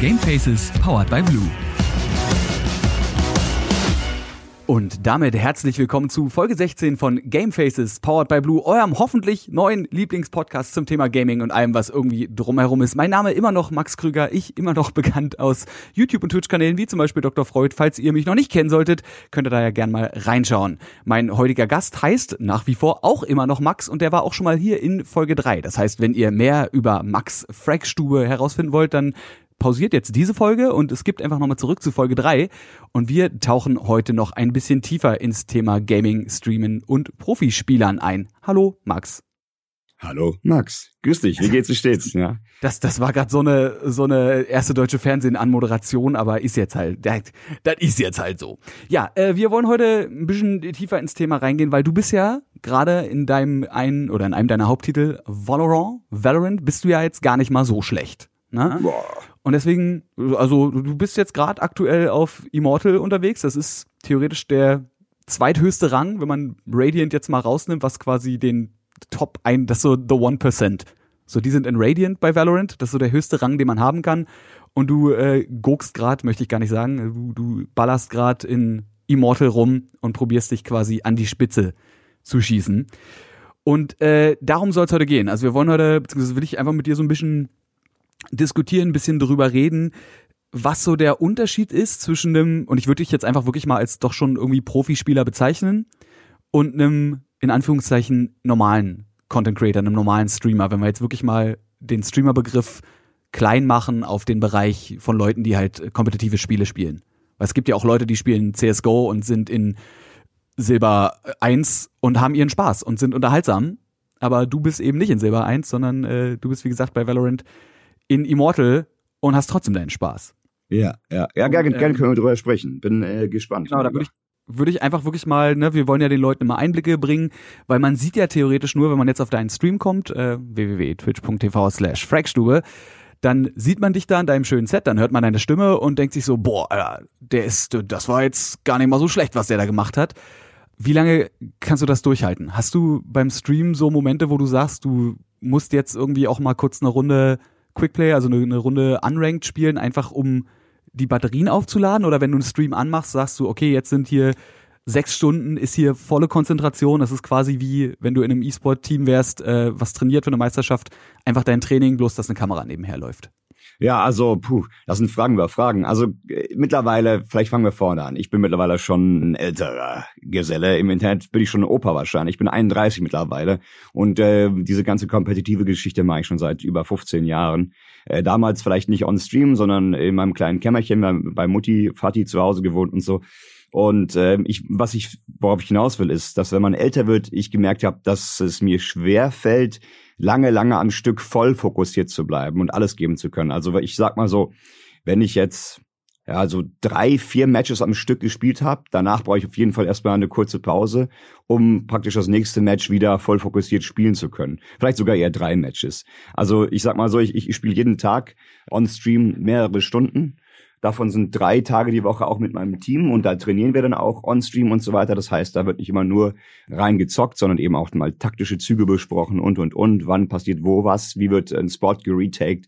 Gamefaces powered by Blue. Und damit herzlich willkommen zu Folge 16 von Game Faces, powered by Blue, eurem hoffentlich neuen Lieblingspodcast zum Thema Gaming und allem, was irgendwie drumherum ist. Mein Name immer noch Max Krüger, ich immer noch bekannt aus YouTube und Twitch-Kanälen wie zum Beispiel Dr. Freud. Falls ihr mich noch nicht kennen solltet, könnt ihr da ja gern mal reinschauen. Mein heutiger Gast heißt nach wie vor auch immer noch Max und der war auch schon mal hier in Folge 3. Das heißt, wenn ihr mehr über Max Frackstube herausfinden wollt, dann pausiert jetzt diese Folge und es gibt einfach nochmal zurück zu Folge 3 und wir tauchen heute noch ein bisschen tiefer ins Thema Gaming, Streamen und Profispielern ein. Hallo Max. Hallo Max, grüß dich, wie geht's dir stets? Ja. Das, das war gerade so eine, so eine erste deutsche Fernsehen-Anmoderation, aber ist jetzt halt, das, das ist jetzt halt so. Ja, äh, wir wollen heute ein bisschen tiefer ins Thema reingehen, weil du bist ja gerade in deinem einen oder in einem deiner Haupttitel Valorant, Valorant, bist du ja jetzt gar nicht mal so schlecht. Ne? Boah. Und deswegen, also du bist jetzt gerade aktuell auf Immortal unterwegs. Das ist theoretisch der zweithöchste Rang, wenn man Radiant jetzt mal rausnimmt, was quasi den Top ein, das ist so the one percent. So, die sind in Radiant bei Valorant. Das ist so der höchste Rang, den man haben kann. Und du äh, gokst gerade, möchte ich gar nicht sagen, du, du ballerst gerade in Immortal rum und probierst dich quasi an die Spitze zu schießen. Und äh, darum soll es heute gehen. Also wir wollen heute, beziehungsweise will ich einfach mit dir so ein bisschen diskutieren, ein bisschen drüber reden, was so der Unterschied ist zwischen einem, und ich würde dich jetzt einfach wirklich mal als doch schon irgendwie Profispieler bezeichnen, und einem, in Anführungszeichen, normalen Content Creator, einem normalen Streamer, wenn wir jetzt wirklich mal den Streamer-Begriff klein machen auf den Bereich von Leuten, die halt kompetitive Spiele spielen. Weil es gibt ja auch Leute, die spielen CSGO und sind in Silber 1 und haben ihren Spaß und sind unterhaltsam. Aber du bist eben nicht in Silber 1, sondern äh, du bist, wie gesagt, bei Valorant in Immortal und hast trotzdem deinen Spaß. Ja, ja, ja, gerne, gerne ähm, können wir drüber sprechen. Bin äh, gespannt. Genau, da würde ich, würde ich einfach wirklich mal, ne, wir wollen ja den Leuten immer Einblicke bringen, weil man sieht ja theoretisch nur, wenn man jetzt auf deinen Stream kommt, äh, www.twitch.tv slash fragstube, dann sieht man dich da in deinem schönen Set, dann hört man deine Stimme und denkt sich so, boah, Alter, der ist, das war jetzt gar nicht mal so schlecht, was der da gemacht hat. Wie lange kannst du das durchhalten? Hast du beim Stream so Momente, wo du sagst, du musst jetzt irgendwie auch mal kurz eine Runde Quickplay, also eine, eine Runde Unranked spielen, einfach um die Batterien aufzuladen? Oder wenn du einen Stream anmachst, sagst du, okay, jetzt sind hier sechs Stunden, ist hier volle Konzentration. Das ist quasi wie, wenn du in einem E-Sport-Team wärst, äh, was trainiert für eine Meisterschaft, einfach dein Training, bloß dass eine Kamera nebenher läuft. Ja, also, puh, das sind Fragen über Fragen. Also äh, mittlerweile, vielleicht fangen wir vorne an. Ich bin mittlerweile schon ein älterer Geselle. Im Internet bin ich schon ein Opa wahrscheinlich. Ich bin 31 mittlerweile. Und äh, diese ganze kompetitive Geschichte mache ich schon seit über 15 Jahren. Äh, damals vielleicht nicht on Stream, sondern in meinem kleinen Kämmerchen bei, bei Mutti, Vati zu Hause gewohnt und so. Und äh, ich, was ich, worauf ich hinaus will, ist, dass wenn man älter wird, ich gemerkt habe, dass es mir schwer fällt, lange, lange am Stück voll fokussiert zu bleiben und alles geben zu können. Also ich sag mal so, wenn ich jetzt ja, so drei, vier Matches am Stück gespielt habe. Danach brauche ich auf jeden Fall erstmal eine kurze Pause, um praktisch das nächste Match wieder voll fokussiert spielen zu können. Vielleicht sogar eher drei Matches. Also ich sag mal so, ich, ich spiele jeden Tag on Stream mehrere Stunden. Davon sind drei Tage die Woche auch mit meinem Team und da trainieren wir dann auch on-stream und so weiter. Das heißt, da wird nicht immer nur rein gezockt, sondern eben auch mal taktische Züge besprochen und, und, und. Wann passiert wo was? Wie wird ein Spot geretaked?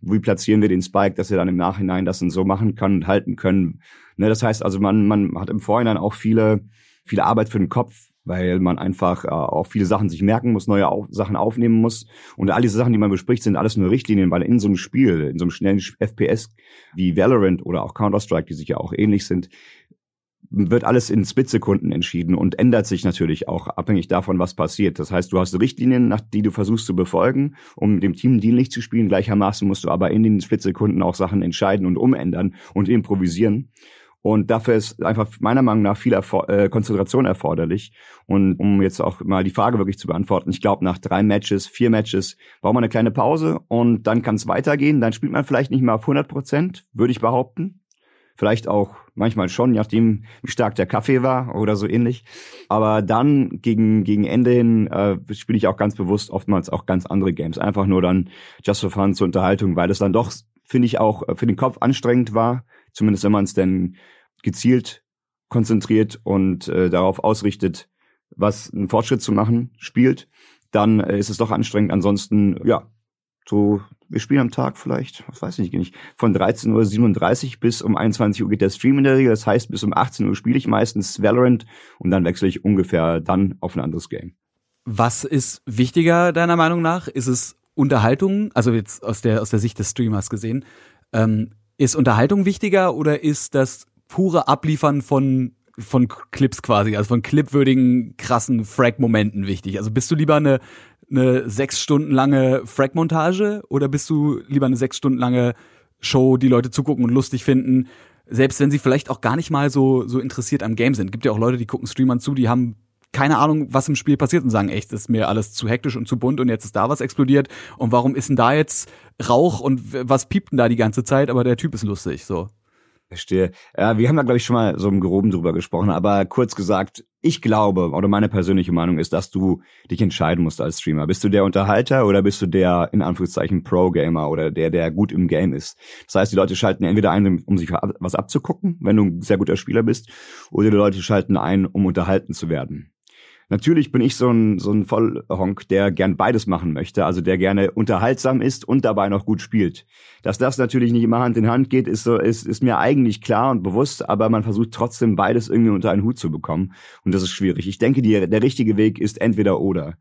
Wie platzieren wir den Spike, dass er dann im Nachhinein das dann so machen kann und halten können? Ne, das heißt also, man, man hat im Vorhinein auch viele, viele Arbeit für den Kopf, weil man einfach äh, auch viele Sachen sich merken muss, neue auf Sachen aufnehmen muss. Und all diese Sachen, die man bespricht, sind alles nur Richtlinien, weil in so einem Spiel, in so einem schnellen FPS wie Valorant oder auch Counter-Strike, die sich ja auch ähnlich sind, wird alles in Splitsekunden entschieden und ändert sich natürlich auch abhängig davon, was passiert. Das heißt, du hast Richtlinien, nach die du versuchst zu befolgen, um dem Team dienlich zu spielen. Gleichermaßen musst du aber in den Splitsekunden auch Sachen entscheiden und umändern und improvisieren. Und dafür ist einfach meiner Meinung nach viel Erfor äh, Konzentration erforderlich. Und um jetzt auch mal die Frage wirklich zu beantworten, ich glaube, nach drei Matches, vier Matches braucht man eine kleine Pause und dann kann es weitergehen. Dann spielt man vielleicht nicht mehr auf 100 Prozent, würde ich behaupten. Vielleicht auch manchmal schon, je nachdem, wie stark der Kaffee war oder so ähnlich. Aber dann gegen, gegen Ende hin äh, spiele ich auch ganz bewusst oftmals auch ganz andere Games. Einfach nur dann just for fun zur Unterhaltung, weil es dann doch, finde ich, auch für den Kopf anstrengend war. Zumindest wenn man es denn gezielt konzentriert und äh, darauf ausrichtet, was einen Fortschritt zu machen, spielt, dann äh, ist es doch anstrengend. Ansonsten, ja, So, wir spielen am Tag vielleicht, was weiß ich nicht, von 13.37 Uhr bis um 21 Uhr geht der Stream in der Regel. Das heißt, bis um 18 Uhr spiele ich meistens Valorant und dann wechsle ich ungefähr dann auf ein anderes Game. Was ist wichtiger deiner Meinung nach? Ist es Unterhaltung, also jetzt aus der, aus der Sicht des Streamers gesehen, ähm, ist Unterhaltung wichtiger oder ist das pure Abliefern von von Clips quasi, also von clipwürdigen, krassen Frag-Momenten wichtig? Also bist du lieber eine, eine sechs Stunden lange Frag-Montage oder bist du lieber eine sechs Stunden lange Show, die Leute zugucken und lustig finden, selbst wenn sie vielleicht auch gar nicht mal so, so interessiert am Game sind? Gibt ja auch Leute, die gucken Streamern zu, die haben keine Ahnung, was im Spiel passiert und sagen, echt, ist mir alles zu hektisch und zu bunt und jetzt ist da was explodiert und warum ist denn da jetzt Rauch und was piept denn da die ganze Zeit, aber der Typ ist lustig, so. Verstehe. Ja, wir haben da, glaube ich, schon mal so im Groben drüber gesprochen, aber kurz gesagt, ich glaube, oder meine persönliche Meinung ist, dass du dich entscheiden musst als Streamer. Bist du der Unterhalter oder bist du der, in Anführungszeichen, Pro-Gamer oder der, der gut im Game ist? Das heißt, die Leute schalten entweder ein, um sich was abzugucken, wenn du ein sehr guter Spieler bist, oder die Leute schalten ein, um unterhalten zu werden. Natürlich bin ich so ein, so ein Vollhonk, der gern beides machen möchte, also der gerne unterhaltsam ist und dabei noch gut spielt. Dass das natürlich nicht immer Hand in Hand geht, ist, so, ist, ist mir eigentlich klar und bewusst, aber man versucht trotzdem beides irgendwie unter einen Hut zu bekommen. Und das ist schwierig. Ich denke, die, der richtige Weg ist entweder oder.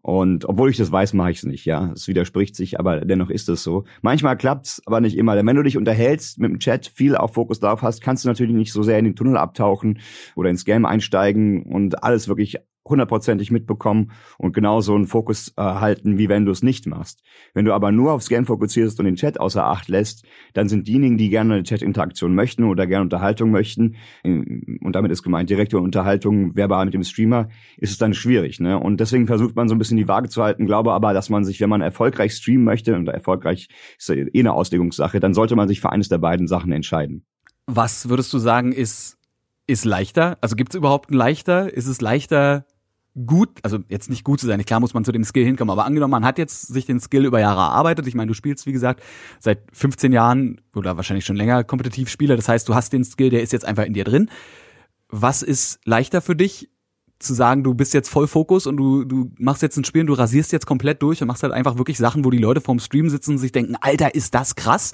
Und obwohl ich das weiß, mache ich es nicht, ja. Es widerspricht sich, aber dennoch ist es so. Manchmal klappt's, aber nicht immer. Denn wenn du dich unterhältst mit dem Chat, viel auf Fokus drauf hast, kannst du natürlich nicht so sehr in den Tunnel abtauchen oder ins Game einsteigen und alles wirklich hundertprozentig mitbekommen und genauso einen Fokus äh, halten, wie wenn du es nicht machst. Wenn du aber nur aufs Game fokussierst und den Chat außer Acht lässt, dann sind diejenigen, die gerne eine Chat-Interaktion möchten oder gerne Unterhaltung möchten, und damit ist gemeint direkte Unterhaltung verbal mit dem Streamer, ist es dann schwierig. Ne? Und deswegen versucht man so ein bisschen die Waage zu halten, glaube aber, dass man sich, wenn man erfolgreich streamen möchte, und erfolgreich ist ja eh eine Auslegungssache, dann sollte man sich für eines der beiden Sachen entscheiden. Was würdest du sagen, ist ist leichter? Also gibt es überhaupt ein leichter? Ist es leichter, gut, also jetzt nicht gut zu sein, klar muss man zu dem Skill hinkommen, aber angenommen, man hat jetzt sich den Skill über Jahre erarbeitet, ich meine, du spielst, wie gesagt, seit 15 Jahren oder wahrscheinlich schon länger kompetitiv Spieler, das heißt, du hast den Skill, der ist jetzt einfach in dir drin. Was ist leichter für dich, zu sagen, du bist jetzt voll Fokus und du, du machst jetzt ein Spiel und du rasierst jetzt komplett durch und machst halt einfach wirklich Sachen, wo die Leute vorm Stream sitzen und sich denken, Alter, ist das krass?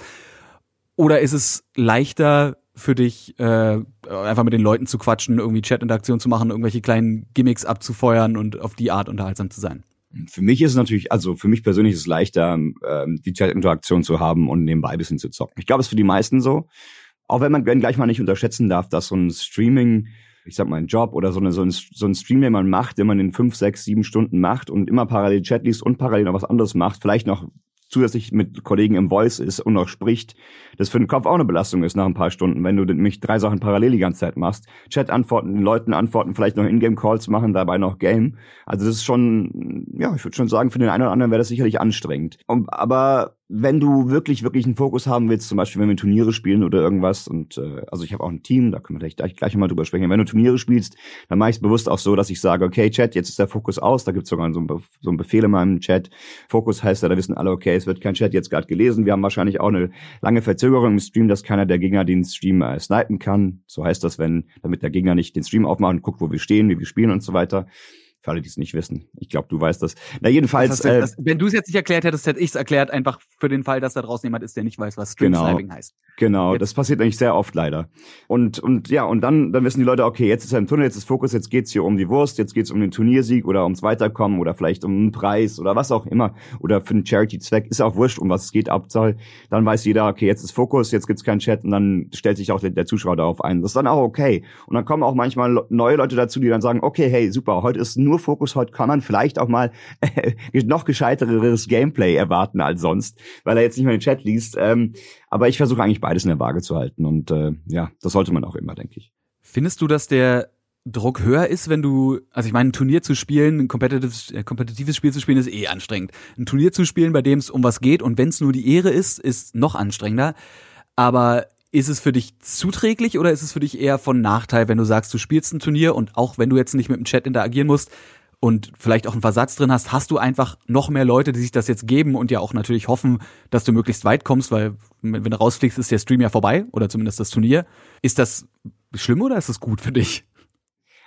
Oder ist es leichter, für dich, äh, einfach mit den Leuten zu quatschen, irgendwie Chat-Interaktion zu machen, irgendwelche kleinen Gimmicks abzufeuern und auf die Art unterhaltsam zu sein? Für mich ist es natürlich, also für mich persönlich ist es leichter, ähm, die Chat-Interaktion zu haben und nebenbei ein bisschen zu zocken. Ich glaube, es ist für die meisten so. Auch wenn man wenn gleich mal nicht unterschätzen darf, dass so ein Streaming, ich sag mal, ein Job oder so, eine, so, ein, so ein Stream, den man macht, den man in fünf, sechs, sieben Stunden macht und immer parallel Chat liest und parallel noch was anderes macht, vielleicht noch zusätzlich mit Kollegen im Voice ist und noch spricht, das für den Kopf auch eine Belastung ist nach ein paar Stunden, wenn du nämlich drei Sachen parallel die ganze Zeit machst. Chat antworten, Leuten antworten, vielleicht noch Ingame-Calls machen, dabei noch Game. Also das ist schon, ja, ich würde schon sagen, für den einen oder anderen wäre das sicherlich anstrengend. Aber wenn du wirklich, wirklich einen Fokus haben willst, zum Beispiel, wenn wir Turniere spielen oder irgendwas, und äh, also ich habe auch ein Team, da können wir gleich, gleich mal drüber sprechen. Wenn du Turniere spielst, dann mache ich es bewusst auch so, dass ich sage, okay, Chat, jetzt ist der Fokus aus, da gibt es sogar so ein, so Befehl in meinem Chat. Fokus heißt ja, da wissen alle, okay, es wird kein Chat jetzt gerade gelesen. Wir haben wahrscheinlich auch eine lange Verzögerung im Stream, dass keiner der Gegner den Stream äh, snipen kann. So heißt das, wenn, damit der Gegner nicht den Stream aufmacht und guckt, wo wir stehen, wie wir spielen und so weiter. Für alle, die es nicht wissen. Ich glaube, du weißt das. Na, jedenfalls. Das äh, das, wenn du es jetzt nicht erklärt hättest, hätte ich es erklärt, einfach für den Fall, dass da draußen jemand ist, der nicht weiß, was Stream genau, heißt. Genau, jetzt. das passiert eigentlich sehr oft leider. Und, und ja, und dann, dann wissen die Leute, okay, jetzt ist er im Tunnel, jetzt ist Fokus, jetzt geht's hier um die Wurst, jetzt geht's um den Turniersieg oder ums Weiterkommen oder vielleicht um einen Preis oder was auch immer. Oder für einen Charity-Zweck. Ist auch wurscht, um was es geht, Abzahl. Dann weiß jeder, okay, jetzt ist Fokus, jetzt gibt's keinen Chat und dann stellt sich auch der, der Zuschauer darauf ein. Das ist dann auch okay. Und dann kommen auch manchmal neue Leute dazu, die dann sagen, okay, hey, super, heute ist nur Fokus, heute kann man vielleicht auch mal äh, noch gescheitereres Gameplay erwarten als sonst, weil er jetzt nicht mehr den Chat liest. Ähm, aber ich versuche eigentlich beides in der Waage zu halten und äh, ja, das sollte man auch immer, denke ich. Findest du, dass der Druck höher ist, wenn du, also ich meine, ein Turnier zu spielen, ein kompetitives, äh, kompetitives Spiel zu spielen, ist eh anstrengend. Ein Turnier zu spielen, bei dem es um was geht und wenn es nur die Ehre ist, ist noch anstrengender. Aber ist es für dich zuträglich oder ist es für dich eher von Nachteil, wenn du sagst, du spielst ein Turnier und auch wenn du jetzt nicht mit dem Chat interagieren musst, und vielleicht auch einen Versatz drin hast, hast du einfach noch mehr Leute, die sich das jetzt geben und ja auch natürlich hoffen, dass du möglichst weit kommst, weil wenn du rausfliegst, ist der Stream ja vorbei oder zumindest das Turnier. Ist das schlimm oder ist das gut für dich?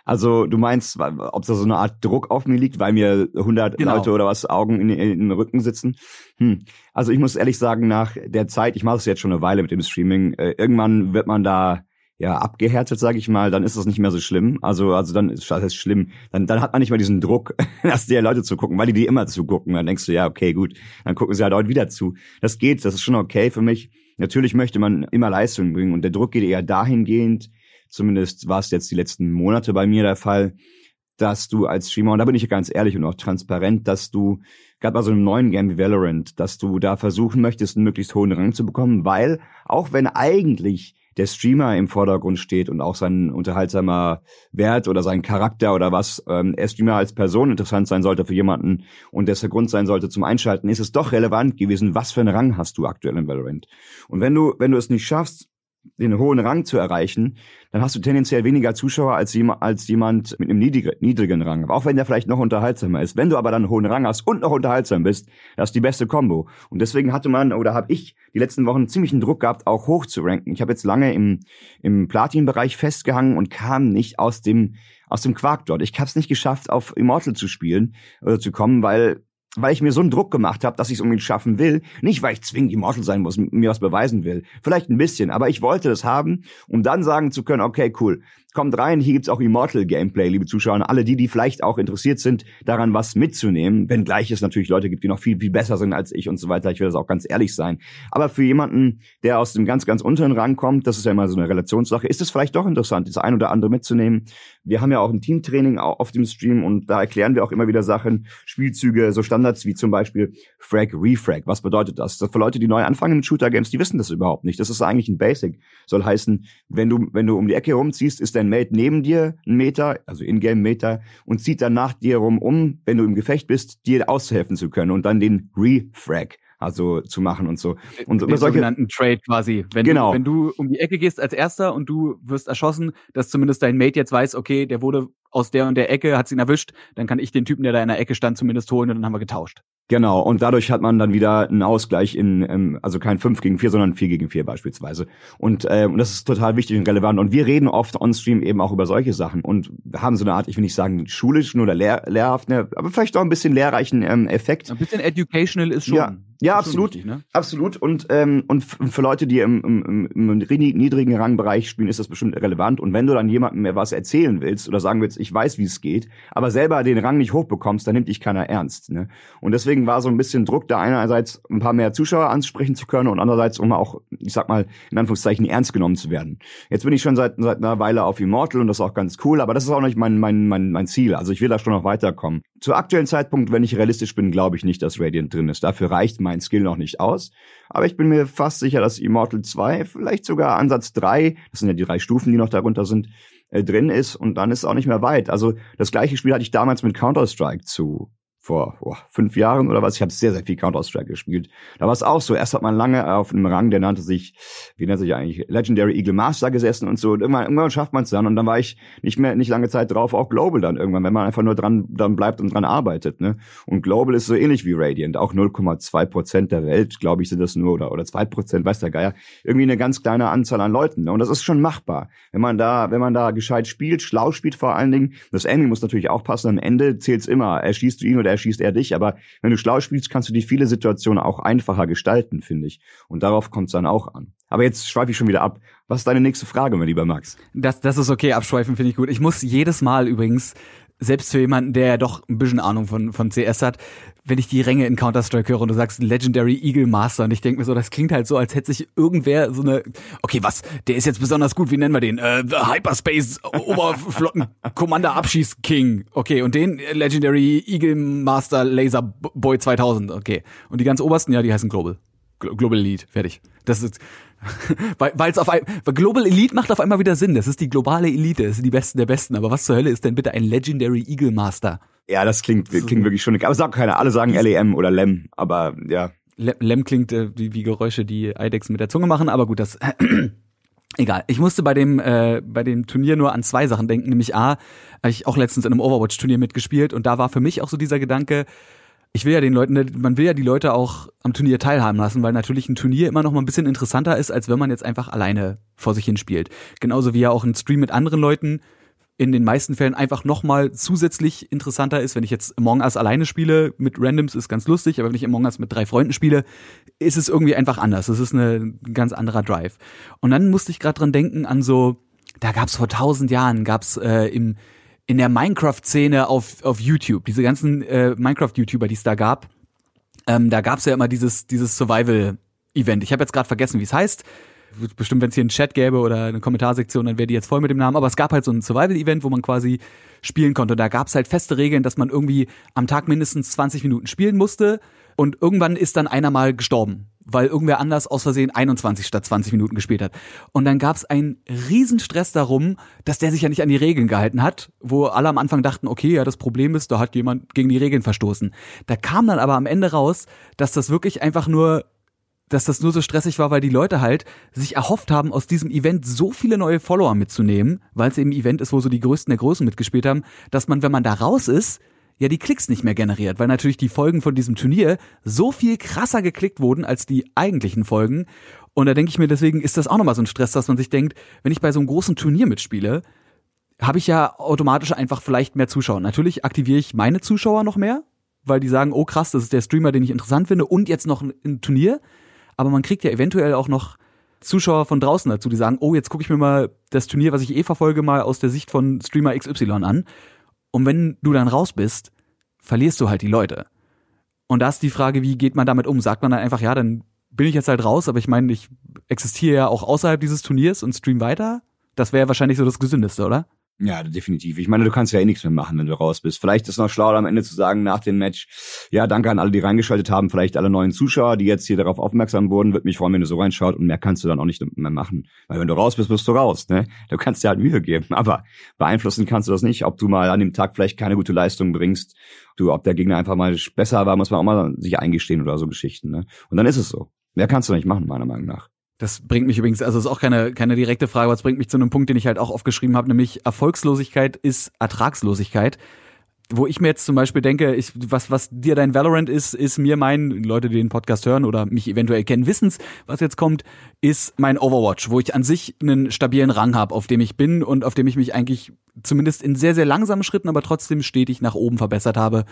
Also du meinst, ob da so eine Art Druck auf mir liegt, weil mir 100 genau. Leute oder was Augen in, in, den Rücken sitzen? Hm. Also ich muss ehrlich sagen, nach der Zeit, ich mache es jetzt schon eine Weile mit dem Streaming, äh, irgendwann wird man da ja abgehärtet, sage ich mal, dann ist das nicht mehr so schlimm. Also also dann ist das schlimm. Dann dann hat man nicht mehr diesen Druck, dass die Leute zugucken, weil die die immer zugucken. Dann denkst du ja okay gut, dann gucken sie halt heute wieder zu. Das geht, das ist schon okay für mich. Natürlich möchte man immer Leistung bringen und der Druck geht eher dahingehend. Zumindest war es jetzt die letzten Monate bei mir der Fall, dass du als Streamer, und da bin ich ganz ehrlich und auch transparent, dass du gerade bei so einem neuen Game wie Valorant, dass du da versuchen möchtest, einen möglichst hohen Rang zu bekommen, weil auch wenn eigentlich der Streamer im Vordergrund steht und auch sein unterhaltsamer Wert oder sein Charakter oder was ähm, er Streamer als Person interessant sein sollte für jemanden und das der Grund sein sollte zum Einschalten, ist es doch relevant gewesen, was für einen Rang hast du aktuell in Valorant. Und wenn du, wenn du es nicht schaffst, den hohen Rang zu erreichen, dann hast du tendenziell weniger Zuschauer als, jemand, als jemand mit einem niedrigen, niedrigen Rang. Auch wenn der vielleicht noch unterhaltsamer ist. Wenn du aber dann einen hohen Rang hast und noch unterhaltsam bist, das ist die beste Combo. Und deswegen hatte man, oder habe ich die letzten Wochen ziemlichen Druck gehabt, auch hoch zu ranken. Ich habe jetzt lange im, im Platin-Bereich festgehangen und kam nicht aus dem aus dem Quark dort. Ich habe es nicht geschafft, auf Immortal zu spielen oder zu kommen, weil weil ich mir so einen Druck gemacht habe, dass ich es unbedingt schaffen will. Nicht, weil ich zwingend Immortal sein muss, mir was beweisen will. Vielleicht ein bisschen, aber ich wollte das haben, um dann sagen zu können, okay, cool, Kommt rein, hier gibt's auch Immortal Gameplay, liebe Zuschauer, und alle die, die vielleicht auch interessiert sind, daran was mitzunehmen, wenngleich es natürlich Leute gibt, die noch viel, viel besser sind als ich und so weiter. Ich will das auch ganz ehrlich sein. Aber für jemanden, der aus dem ganz, ganz unteren Rang kommt, das ist ja immer so eine Relationssache, ist es vielleicht doch interessant, das ein oder andere mitzunehmen. Wir haben ja auch ein Teamtraining auf dem Stream und da erklären wir auch immer wieder Sachen, Spielzüge, so Standards wie zum Beispiel Frag, Refrag. Was bedeutet das? für Leute, die neu anfangen mit Shooter Games, die wissen das überhaupt nicht. Das ist eigentlich ein Basic. Soll heißen, wenn du, wenn du um die Ecke rumziehst, ist dein Mate neben dir einen Meter, also in-game Meter, und zieht dann nach dir rum um, wenn du im Gefecht bist, dir auszuhelfen zu können und dann den Refrag also zu machen und so. Und den solche sogenannten Trade quasi. Wenn genau. Du, wenn du um die Ecke gehst als Erster und du wirst erschossen, dass zumindest dein Mate jetzt weiß, okay, der wurde aus der und der Ecke, hat ihn erwischt, dann kann ich den Typen, der da in der Ecke stand, zumindest holen und dann haben wir getauscht. Genau, und dadurch hat man dann wieder einen Ausgleich in, ähm, also kein 5 gegen 4, sondern 4 gegen 4 beispielsweise. Und, äh, und das ist total wichtig und relevant. Und wir reden oft on-stream eben auch über solche Sachen und haben so eine Art, ich will nicht sagen schulischen oder lehr lehrhaften, aber vielleicht auch ein bisschen lehrreichen ähm, Effekt. Ein bisschen educational ist schon. Ja, ja, absolut, wichtig, ne? absolut. Und ähm, und für Leute, die im, im, im niedrigen Rangbereich spielen, ist das bestimmt relevant. Und wenn du dann jemandem mehr was erzählen willst oder sagen willst, ich weiß, wie es geht, aber selber den Rang nicht hochbekommst, dann nimmt dich keiner ernst. Ne? Und deswegen war so ein bisschen Druck, da einerseits ein paar mehr Zuschauer ansprechen zu können und andererseits um auch, ich sag mal in Anführungszeichen ernst genommen zu werden. Jetzt bin ich schon seit seit einer Weile auf Immortal und das ist auch ganz cool, aber das ist auch nicht mein mein mein mein Ziel. Also ich will da schon noch weiterkommen. Zu aktuellen Zeitpunkt, wenn ich realistisch bin, glaube ich nicht, dass Radiant drin ist. Dafür reicht mein Skill noch nicht aus. Aber ich bin mir fast sicher, dass Immortal 2, vielleicht sogar Ansatz 3, das sind ja die drei Stufen, die noch darunter sind, äh, drin ist und dann ist es auch nicht mehr weit. Also das gleiche Spiel hatte ich damals mit Counter-Strike zu vor oh, fünf Jahren oder was. Ich habe sehr, sehr viel Counter-Strike gespielt. Da war es auch so. Erst hat man lange auf einem Rang, der nannte sich, wie nennt sich eigentlich, Legendary Eagle Master gesessen und so. Und irgendwann, irgendwann schafft man es dann. Und dann war ich nicht mehr, nicht lange Zeit drauf, auch Global dann irgendwann, wenn man einfach nur dran, dran bleibt und dran arbeitet. Ne? Und Global ist so ähnlich wie Radiant. Auch 0,2 Prozent der Welt, glaube ich, sind das nur, oder, oder zwei Prozent, weiß der Geier. Irgendwie eine ganz kleine Anzahl an Leuten. Ne? Und das ist schon machbar. Wenn man da, wenn man da gescheit spielt, schlau spielt vor allen Dingen. Das Aiming muss natürlich auch passen. Am Ende zählt's immer. Erschießt du ihn oder erschießt er dich. Aber wenn du schlau spielst, kannst du die viele Situationen auch einfacher gestalten, finde ich. Und darauf kommt es dann auch an. Aber jetzt schweife ich schon wieder ab. Was ist deine nächste Frage, mein lieber Max? Das, das ist okay, abschweifen finde ich gut. Ich muss jedes Mal übrigens selbst für jemanden, der ja doch ein bisschen Ahnung von, von CS hat, wenn ich die Ränge in Counter-Strike höre und du sagst Legendary Eagle Master und ich denke mir so, das klingt halt so, als hätte sich irgendwer so eine, okay, was, der ist jetzt besonders gut, wie nennen wir den? Äh, Hyperspace Oberflotten Commander Abschieß King. Okay, und den Legendary Eagle Master Laser Boy 2000. Okay. Und die ganz obersten, ja, die heißen Global. Global Elite, fertig. Das ist, weil es auf ein, weil Global Elite macht auf einmal wieder Sinn. Das ist die globale Elite, das sind die Besten der Besten. Aber was zur Hölle ist denn bitte ein Legendary Eagle Master? Ja, das klingt, klingt wirklich schon. Aber sagt keiner. Alle sagen LEM oder LEM. Aber ja. LEM klingt äh, wie, wie Geräusche, die Eidechsen mit der Zunge machen. Aber gut, das. Egal. Ich musste bei dem äh, bei dem Turnier nur an zwei Sachen denken, nämlich a, habe ich auch letztens in einem Overwatch Turnier mitgespielt und da war für mich auch so dieser Gedanke, ich will ja den Leuten, man will ja die Leute auch am Turnier teilhaben lassen, weil natürlich ein Turnier immer noch mal ein bisschen interessanter ist, als wenn man jetzt einfach alleine vor sich hin spielt. Genauso wie ja auch ein Stream mit anderen Leuten in den meisten Fällen einfach nochmal zusätzlich interessanter ist. Wenn ich jetzt Among Us alleine spiele, mit Randoms ist ganz lustig, aber wenn ich Among Us mit drei Freunden spiele, ist es irgendwie einfach anders. Es ist eine, ein ganz anderer Drive. Und dann musste ich gerade dran denken an so, da gab's vor tausend Jahren, gab's äh, im, in der Minecraft-Szene auf, auf YouTube, diese ganzen äh, Minecraft-YouTuber, die es da gab, ähm, da gab's ja immer dieses, dieses Survival-Event. Ich habe jetzt gerade vergessen, wie es heißt bestimmt, wenn es hier einen Chat gäbe oder eine Kommentarsektion, dann wäre die jetzt voll mit dem Namen. Aber es gab halt so ein Survival-Event, wo man quasi spielen konnte. Und da gab es halt feste Regeln, dass man irgendwie am Tag mindestens 20 Minuten spielen musste. Und irgendwann ist dann einer mal gestorben, weil irgendwer anders aus Versehen 21 statt 20 Minuten gespielt hat. Und dann gab es einen Riesenstress darum, dass der sich ja nicht an die Regeln gehalten hat, wo alle am Anfang dachten, okay, ja, das Problem ist, da hat jemand gegen die Regeln verstoßen. Da kam dann aber am Ende raus, dass das wirklich einfach nur dass das nur so stressig war, weil die Leute halt sich erhofft haben, aus diesem Event so viele neue Follower mitzunehmen, weil es eben ein Event ist, wo so die Größten der Größen mitgespielt haben, dass man, wenn man da raus ist, ja die Klicks nicht mehr generiert, weil natürlich die Folgen von diesem Turnier so viel krasser geklickt wurden als die eigentlichen Folgen. Und da denke ich mir, deswegen ist das auch nochmal so ein Stress, dass man sich denkt, wenn ich bei so einem großen Turnier mitspiele, habe ich ja automatisch einfach vielleicht mehr Zuschauer. Natürlich aktiviere ich meine Zuschauer noch mehr, weil die sagen, oh krass, das ist der Streamer, den ich interessant finde und jetzt noch ein Turnier aber man kriegt ja eventuell auch noch Zuschauer von draußen dazu, die sagen, oh, jetzt gucke ich mir mal das Turnier, was ich eh verfolge, mal aus der Sicht von Streamer XY an. Und wenn du dann raus bist, verlierst du halt die Leute. Und da ist die Frage, wie geht man damit um? Sagt man dann einfach, ja, dann bin ich jetzt halt raus, aber ich meine, ich existiere ja auch außerhalb dieses Turniers und stream weiter? Das wäre wahrscheinlich so das Gesündeste, oder? Ja, definitiv. Ich meine, du kannst ja eh nichts mehr machen, wenn du raus bist. Vielleicht ist noch schlauer am Ende zu sagen nach dem Match, ja, danke an alle, die reingeschaltet haben, vielleicht alle neuen Zuschauer, die jetzt hier darauf aufmerksam wurden. Würde mich freuen, wenn du so reinschaut und mehr kannst du dann auch nicht mehr machen. Weil wenn du raus bist, bist du raus, ne? Du kannst dir halt Mühe geben, aber beeinflussen kannst du das nicht, ob du mal an dem Tag vielleicht keine gute Leistung bringst. Du, ob der Gegner einfach mal besser war, muss man auch mal sich eingestehen oder so Geschichten, ne? Und dann ist es so. Mehr kannst du nicht machen, meiner Meinung nach. Das bringt mich übrigens, also ist auch keine, keine direkte Frage, aber es bringt mich zu einem Punkt, den ich halt auch aufgeschrieben habe, nämlich Erfolgslosigkeit ist Ertragslosigkeit. Wo ich mir jetzt zum Beispiel denke, ich, was, was dir dein Valorant ist, ist mir mein, Leute, die den Podcast hören oder mich eventuell kennen, wissens, was jetzt kommt, ist mein Overwatch, wo ich an sich einen stabilen Rang habe, auf dem ich bin und auf dem ich mich eigentlich zumindest in sehr, sehr langsamen Schritten, aber trotzdem stetig nach oben verbessert habe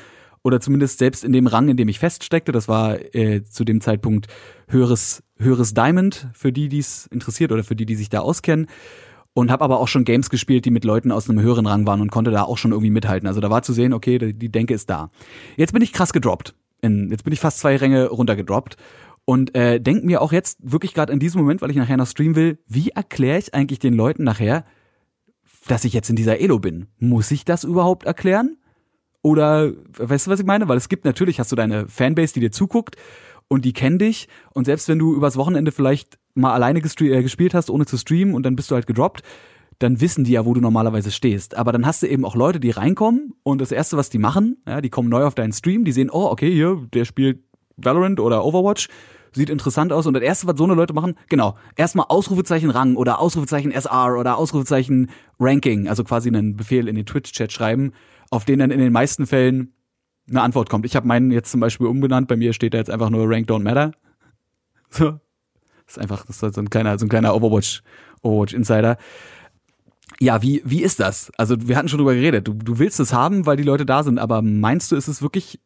oder zumindest selbst in dem Rang, in dem ich feststeckte, das war äh, zu dem Zeitpunkt höheres, höheres Diamond, für die, die es interessiert oder für die, die sich da auskennen. Und habe aber auch schon Games gespielt, die mit Leuten aus einem höheren Rang waren und konnte da auch schon irgendwie mithalten. Also da war zu sehen, okay, die Denke ist da. Jetzt bin ich krass gedroppt. In, jetzt bin ich fast zwei Ränge runtergedroppt. Und äh, denk mir auch jetzt wirklich gerade in diesem Moment, weil ich nachher noch streamen will, wie erkläre ich eigentlich den Leuten nachher, dass ich jetzt in dieser Elo bin? Muss ich das überhaupt erklären? Oder weißt du, was ich meine? Weil es gibt natürlich, hast du deine Fanbase, die dir zuguckt und die kennen dich. Und selbst wenn du übers Wochenende vielleicht mal alleine äh, gespielt hast, ohne zu streamen und dann bist du halt gedroppt, dann wissen die ja, wo du normalerweise stehst. Aber dann hast du eben auch Leute, die reinkommen und das Erste, was die machen, ja, die kommen neu auf deinen Stream, die sehen, oh, okay, hier, der spielt Valorant oder Overwatch, sieht interessant aus. Und das Erste, was so eine Leute machen, genau, erstmal Ausrufezeichen Rang oder Ausrufezeichen SR oder Ausrufezeichen Ranking, also quasi einen Befehl in den Twitch-Chat schreiben auf den dann in den meisten Fällen eine Antwort kommt. Ich habe meinen jetzt zum Beispiel umbenannt, bei mir steht da jetzt einfach nur Rank Don't Matter. So. Das ist einfach, das ist so ein kleiner, so ein kleiner Overwatch, Overwatch Insider. Ja, wie, wie ist das? Also, wir hatten schon drüber geredet. Du, du willst es haben, weil die Leute da sind, aber meinst du, ist es wirklich,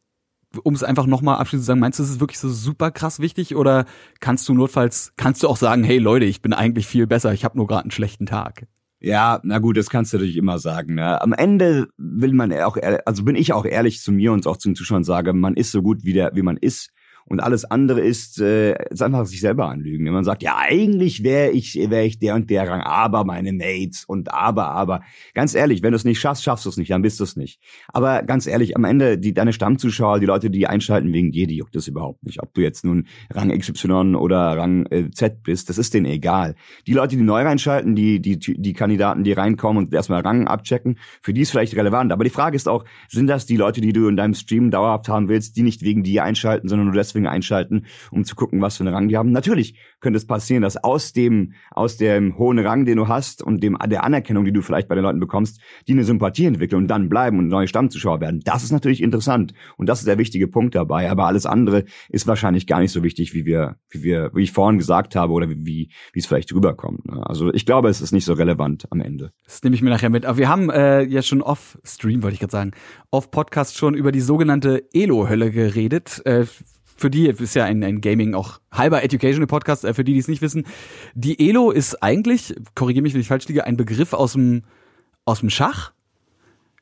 um es einfach nochmal abschließend zu sagen, meinst du, ist es wirklich so super krass wichtig oder kannst du notfalls, kannst du auch sagen, hey Leute, ich bin eigentlich viel besser, ich habe nur gerade einen schlechten Tag? Ja, na gut, das kannst du natürlich immer sagen. Ne? Am Ende will man auch, also bin ich auch ehrlich zu mir und auch zu den Zuschauern sage, man ist so gut wie der, wie man ist. Und alles andere ist, äh, ist einfach sich selber anlügen. Wenn man sagt, ja, eigentlich wäre ich, wäre ich der und der Rang, aber meine Mates und aber, aber. Ganz ehrlich, wenn du es nicht schaffst, schaffst du es nicht, dann bist du es nicht. Aber ganz ehrlich, am Ende, die, deine Stammzuschauer, die Leute, die einschalten wegen dir, die juckt das überhaupt nicht. Ob du jetzt nun Rang XY oder Rang äh, Z bist, das ist denen egal. Die Leute, die neu reinschalten, die, die, die Kandidaten, die reinkommen und erstmal Rang abchecken, für die ist vielleicht relevant. Aber die Frage ist auch, sind das die Leute, die du in deinem Stream dauerhaft haben willst, die nicht wegen dir einschalten, sondern nur deswegen, deswegen einschalten, um zu gucken, was für einen Rang die haben. Natürlich könnte es passieren, dass aus dem, aus dem hohen Rang, den du hast und dem, der Anerkennung, die du vielleicht bei den Leuten bekommst, die eine Sympathie entwickeln und dann bleiben und neue Stammzuschauer werden. Das ist natürlich interessant. Und das ist der wichtige Punkt dabei. Aber alles andere ist wahrscheinlich gar nicht so wichtig, wie wir, wie wir, wie ich vorhin gesagt habe oder wie, wie es vielleicht rüberkommt. Ne? Also ich glaube, es ist nicht so relevant am Ende. Das nehme ich mir nachher mit. Aber wir haben äh, ja schon off-Stream, wollte ich gerade sagen, off-Podcast schon über die sogenannte Elo-Hölle geredet. Äh, für die ist ja ein, ein Gaming auch halber Educational Podcast, äh, für die, die es nicht wissen. Die Elo ist eigentlich, korrigiere mich, wenn ich falsch liege, ein Begriff aus dem, aus dem Schach,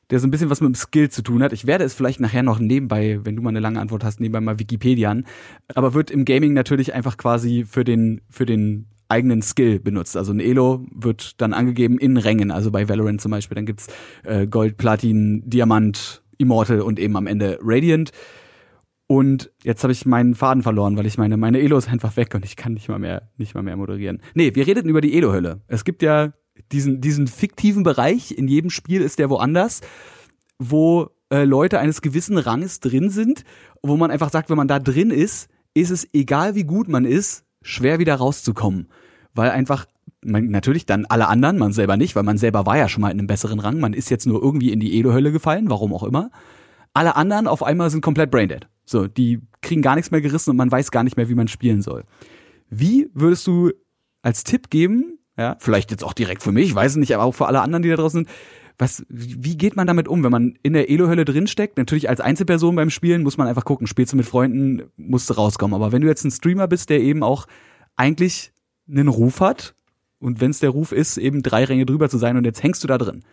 der so ein bisschen was mit dem Skill zu tun hat. Ich werde es vielleicht nachher noch nebenbei, wenn du mal eine lange Antwort hast, nebenbei mal Wikipedian. Aber wird im Gaming natürlich einfach quasi für den, für den eigenen Skill benutzt. Also ein Elo wird dann angegeben in Rängen, also bei Valorant zum Beispiel. Dann gibt's äh, Gold, Platin, Diamant, Immortal und eben am Ende Radiant. Und jetzt habe ich meinen Faden verloren, weil ich meine, meine Elo ist einfach weg und ich kann nicht mal mehr, nicht mal mehr moderieren. Nee, wir redeten über die Elo-Hölle. Es gibt ja diesen, diesen fiktiven Bereich, in jedem Spiel ist der woanders, wo äh, Leute eines gewissen Ranges drin sind, wo man einfach sagt, wenn man da drin ist, ist es egal wie gut man ist, schwer wieder rauszukommen. Weil einfach, man, natürlich dann alle anderen, man selber nicht, weil man selber war ja schon mal in einem besseren Rang, man ist jetzt nur irgendwie in die Elo-Hölle gefallen, warum auch immer. Alle anderen auf einmal sind komplett braindead. So, die kriegen gar nichts mehr gerissen und man weiß gar nicht mehr, wie man spielen soll. Wie würdest du als Tipp geben, ja, vielleicht jetzt auch direkt für mich, weiß nicht, aber auch für alle anderen, die da draußen sind, was, wie geht man damit um, wenn man in der Elo-Hölle drinsteckt? Natürlich als Einzelperson beim Spielen muss man einfach gucken, spielst du mit Freunden, musst du rauskommen. Aber wenn du jetzt ein Streamer bist, der eben auch eigentlich einen Ruf hat, und wenn es der Ruf ist, eben drei Ränge drüber zu sein und jetzt hängst du da drin.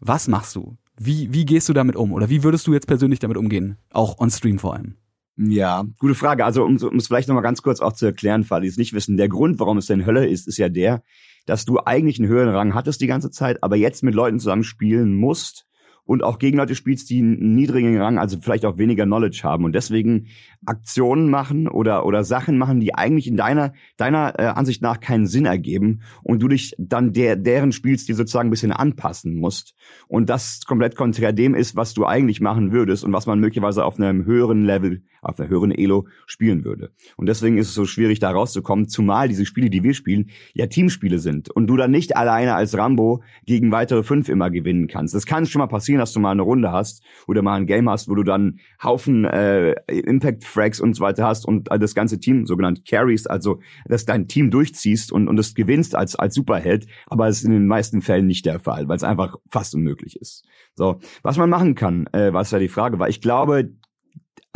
Was machst du? Wie, wie gehst du damit um? Oder wie würdest du jetzt persönlich damit umgehen? Auch on Stream vor allem. Ja, gute Frage. Also um, es vielleicht nochmal ganz kurz auch zu erklären, falls die es nicht wissen, der Grund, warum es denn Hölle ist, ist ja der, dass du eigentlich einen höheren Rang hattest die ganze Zeit, aber jetzt mit Leuten zusammen spielen musst und auch gegen Leute spielst, die einen niedrigen Rang, also vielleicht auch weniger Knowledge haben und deswegen Aktionen machen oder oder Sachen machen, die eigentlich in deiner deiner äh, Ansicht nach keinen Sinn ergeben und du dich dann der deren Spielstil sozusagen ein bisschen anpassen musst und das komplett konträr dem ist, was du eigentlich machen würdest und was man möglicherweise auf einem höheren Level, auf einer höheren Elo spielen würde. Und deswegen ist es so schwierig da rauszukommen, zumal diese Spiele, die wir spielen, ja Teamspiele sind und du dann nicht alleine als Rambo gegen weitere fünf immer gewinnen kannst. Das kann schon mal passieren, dass du mal eine Runde hast oder mal ein Game hast, wo du dann Haufen äh, Impact Frags und so weiter hast und das ganze Team sogenannt carries, also dass dein Team durchziehst und und es gewinnst als als Superheld, aber es ist in den meisten Fällen nicht der Fall, weil es einfach fast unmöglich ist. So, was man machen kann, äh, was ja die Frage war. Ich glaube,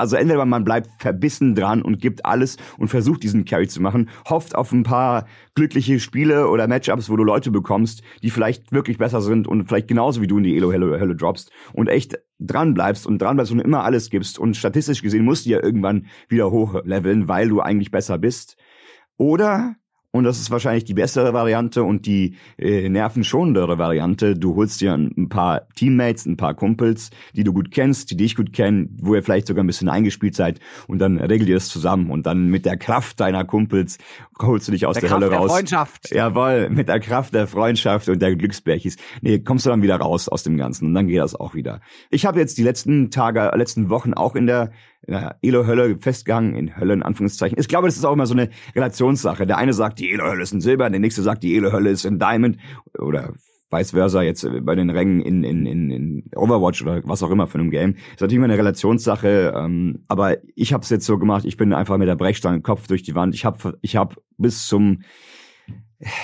also entweder man bleibt verbissen dran und gibt alles und versucht diesen Carry zu machen, hofft auf ein paar glückliche Spiele oder Matchups, wo du Leute bekommst, die vielleicht wirklich besser sind und vielleicht genauso wie du in die Elo-Hölle droppst und echt dran bleibst und dran bleibst und immer alles gibst und statistisch gesehen musst du ja irgendwann wieder hochleveln, weil du eigentlich besser bist. Oder und das ist wahrscheinlich die bessere Variante und die äh, nervenschonendere Variante. Du holst dir ein, paar Teammates, ein paar Kumpels, die du gut kennst, die dich gut kennen, wo ihr vielleicht sogar ein bisschen eingespielt seid und dann regelt ihr das zusammen und dann mit der Kraft deiner Kumpels holst du dich aus der, der Kraft Hölle raus. Der Freundschaft. Jawohl, mit der Kraft der Freundschaft und der Glücksbärchis. Nee, kommst du dann wieder raus aus dem Ganzen und dann geht das auch wieder. Ich habe jetzt die letzten Tage, letzten Wochen auch in der in der Elo-Hölle festgegangen, in Hölle in Anführungszeichen. Ich glaube, das ist auch immer so eine Relationssache. Der eine sagt, die Elo-Hölle ist in Silber, der nächste sagt, die Elo-Hölle ist in Diamond oder vice versa jetzt bei den Rängen in, in, in, in Overwatch oder was auch immer für einem Game. Ist natürlich immer eine Relationssache, ähm, aber ich habe es jetzt so gemacht, ich bin einfach mit der Brechstange Kopf durch die Wand. Ich habe ich hab bis zum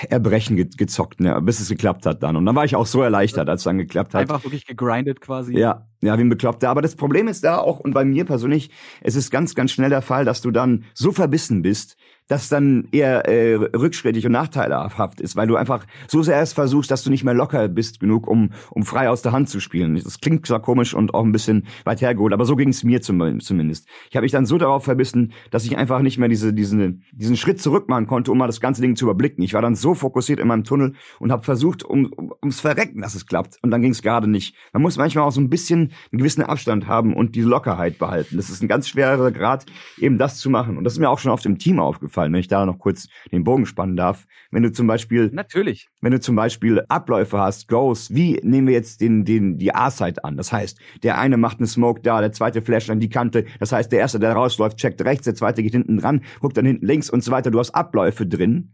Erbrechen ge gezockt, ne, bis es geklappt hat dann. Und dann war ich auch so erleichtert, als es dann geklappt hat. Einfach wirklich gegrindet quasi. Ja, ja, wie ein Bekloppter. Aber das Problem ist da auch, und bei mir persönlich, es ist ganz, ganz schnell der Fall, dass du dann so verbissen bist, das dann eher äh, rückschrittig und nachteilhaft ist, weil du einfach so sehr erst versuchst, dass du nicht mehr locker bist genug, um, um frei aus der Hand zu spielen. Das klingt zwar komisch und auch ein bisschen weit hergeholt, aber so ging es mir zum, zumindest. Ich habe mich dann so darauf verbissen, dass ich einfach nicht mehr diese, diesen, diesen Schritt zurück machen konnte, um mal das ganze Ding zu überblicken. Ich war dann so fokussiert in meinem Tunnel und habe versucht, um, um, ums Verrecken, dass es klappt. Und dann ging es gerade nicht. Man muss manchmal auch so ein bisschen einen gewissen Abstand haben und die Lockerheit behalten. Das ist ein ganz schwerer Grad, eben das zu machen. Und das ist mir auch schon oft im Team aufgefallen, wenn ich da noch kurz den Bogen spannen darf. Wenn du zum Beispiel, natürlich, wenn du zum Beispiel Abläufe hast, Goes, wie nehmen wir jetzt den, den, die A-Side an? Das heißt, der eine macht einen Smoke da, der zweite flasht an die Kante. Das heißt, der erste, der rausläuft, checkt rechts, der zweite geht hinten dran, guckt dann hinten links und so weiter. Du hast Abläufe drin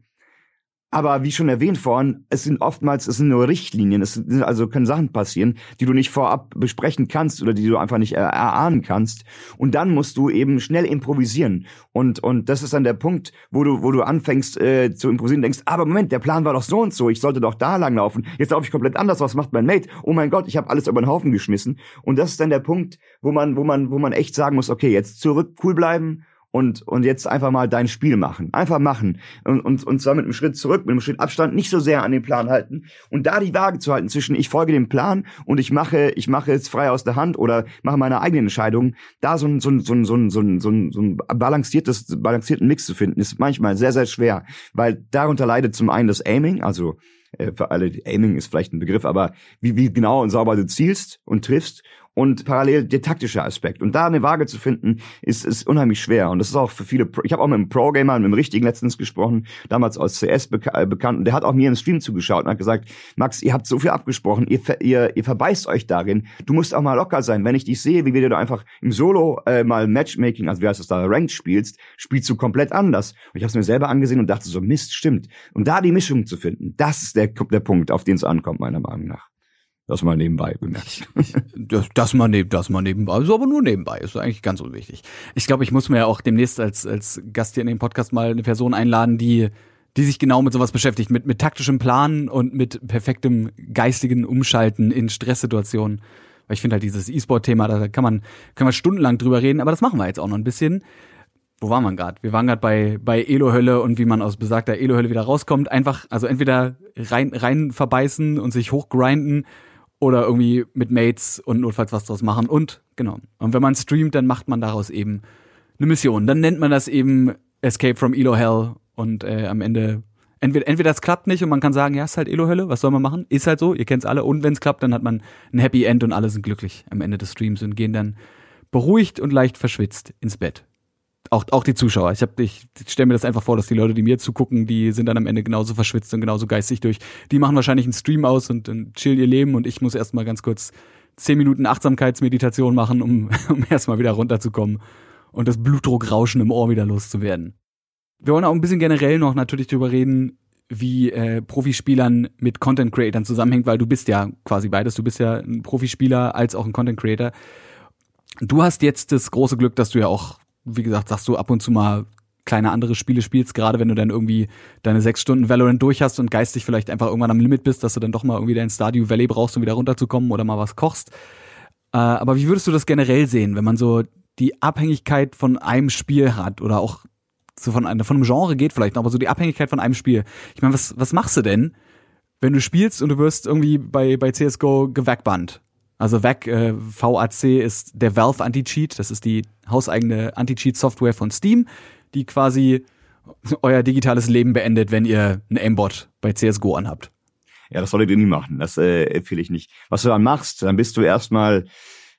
aber wie schon erwähnt vorhin, es sind oftmals, es sind nur Richtlinien, es sind also können Sachen passieren, die du nicht vorab besprechen kannst oder die du einfach nicht erahnen kannst. Und dann musst du eben schnell improvisieren. Und, und das ist dann der Punkt, wo du, wo du anfängst äh, zu improvisieren, denkst, aber Moment, der Plan war doch so und so, ich sollte doch da lang laufen. Jetzt laufe ich komplett anders, was macht mein Mate? Oh mein Gott, ich habe alles über den Haufen geschmissen. Und das ist dann der Punkt, wo man, wo man, wo man echt sagen muss, okay, jetzt zurück, cool bleiben und, und jetzt einfach mal dein Spiel machen. Einfach machen. Und, und, und zwar mit einem Schritt zurück, mit einem Schritt Abstand, nicht so sehr an den Plan halten. Und da die Waage zu halten zwischen ich folge dem Plan und ich mache, ich mache es frei aus der Hand oder mache meine eigenen Entscheidungen, da so ein, so ein, so ein, so ein, so ein, so ein, so ein balanciertes, balancierten Mix zu finden, ist manchmal sehr, sehr schwer. Weil darunter leidet zum einen das Aiming, also äh, für alle, Aiming ist vielleicht ein Begriff, aber wie, wie genau und sauber du zielst und triffst und parallel der taktische Aspekt. Und da eine Waage zu finden, ist, ist unheimlich schwer. Und das ist auch für viele, ich habe auch mit einem Pro-Gamer, mit einem richtigen letztens gesprochen, damals aus CS beka äh, bekannt, und der hat auch mir im Stream zugeschaut und hat gesagt, Max, ihr habt so viel abgesprochen, ihr, ihr, ihr verbeißt euch darin, du musst auch mal locker sein. Wenn ich dich sehe, wie wir da einfach im Solo äh, mal Matchmaking, also wie heißt das da, Ranked spielst, spielst du komplett anders. Und ich habe es mir selber angesehen und dachte so, Mist, stimmt. Und da die Mischung zu finden, das ist der, der Punkt, auf den es ankommt, meiner Meinung nach. Das mal nebenbei bemerkt. das, das mal neben, das mal nebenbei, also aber nur nebenbei, ist eigentlich ganz unwichtig. Ich glaube, ich muss mir ja auch demnächst als, als Gast hier in dem Podcast mal eine Person einladen, die, die sich genau mit sowas beschäftigt, mit, mit taktischem Planen und mit perfektem geistigen Umschalten in Stresssituationen. Weil ich finde halt dieses E-Sport-Thema, da kann man, kann man stundenlang drüber reden, aber das machen wir jetzt auch noch ein bisschen. Wo waren wir gerade? Wir waren gerade bei, bei Elo-Hölle und wie man aus besagter Elo-Hölle wieder rauskommt. Einfach, also entweder rein, rein verbeißen und sich hochgrinden oder irgendwie mit Mates und notfalls was draus machen und genau. Und wenn man streamt, dann macht man daraus eben eine Mission. Dann nennt man das eben Escape from Elo Hell und äh, am Ende entweder entweder das klappt nicht und man kann sagen, ja, ist halt Elo Hölle, was soll man machen? Ist halt so, ihr kennt's alle und wenn es klappt, dann hat man ein Happy End und alle sind glücklich am Ende des Streams und gehen dann beruhigt und leicht verschwitzt ins Bett auch, auch die Zuschauer. Ich, hab, ich stelle mir das einfach vor, dass die Leute, die mir zugucken, die sind dann am Ende genauso verschwitzt und genauso geistig durch. Die machen wahrscheinlich einen Stream aus und, und chillen ihr Leben und ich muss erstmal ganz kurz zehn Minuten Achtsamkeitsmeditation machen, um, um erstmal wieder runterzukommen und das Blutdruckrauschen im Ohr wieder loszuwerden. Wir wollen auch ein bisschen generell noch natürlich drüber reden, wie äh, Profispielern mit Content Creatern zusammenhängt, weil du bist ja quasi beides. Du bist ja ein Profispieler als auch ein Content Creator. Du hast jetzt das große Glück, dass du ja auch wie gesagt, sagst du ab und zu mal kleine andere Spiele spielst, gerade wenn du dann irgendwie deine sechs Stunden Valorant durch hast und geistig vielleicht einfach irgendwann am Limit bist, dass du dann doch mal irgendwie dein Stardew Valley brauchst, um wieder runterzukommen oder mal was kochst. Äh, aber wie würdest du das generell sehen, wenn man so die Abhängigkeit von einem Spiel hat oder auch so von, einem, von einem Genre geht vielleicht, aber so die Abhängigkeit von einem Spiel. Ich meine, was, was machst du denn, wenn du spielst und du wirst irgendwie bei, bei CSGO gewackbannt? Also VAC, äh, VAC ist der Valve Anti-Cheat. Das ist die hauseigene Anti-Cheat-Software von Steam, die quasi euer digitales Leben beendet, wenn ihr ein Aimbot bei CSGO anhabt. Ja, das solltet ihr nie machen. Das äh, empfehle ich nicht. Was du dann machst, dann bist du erstmal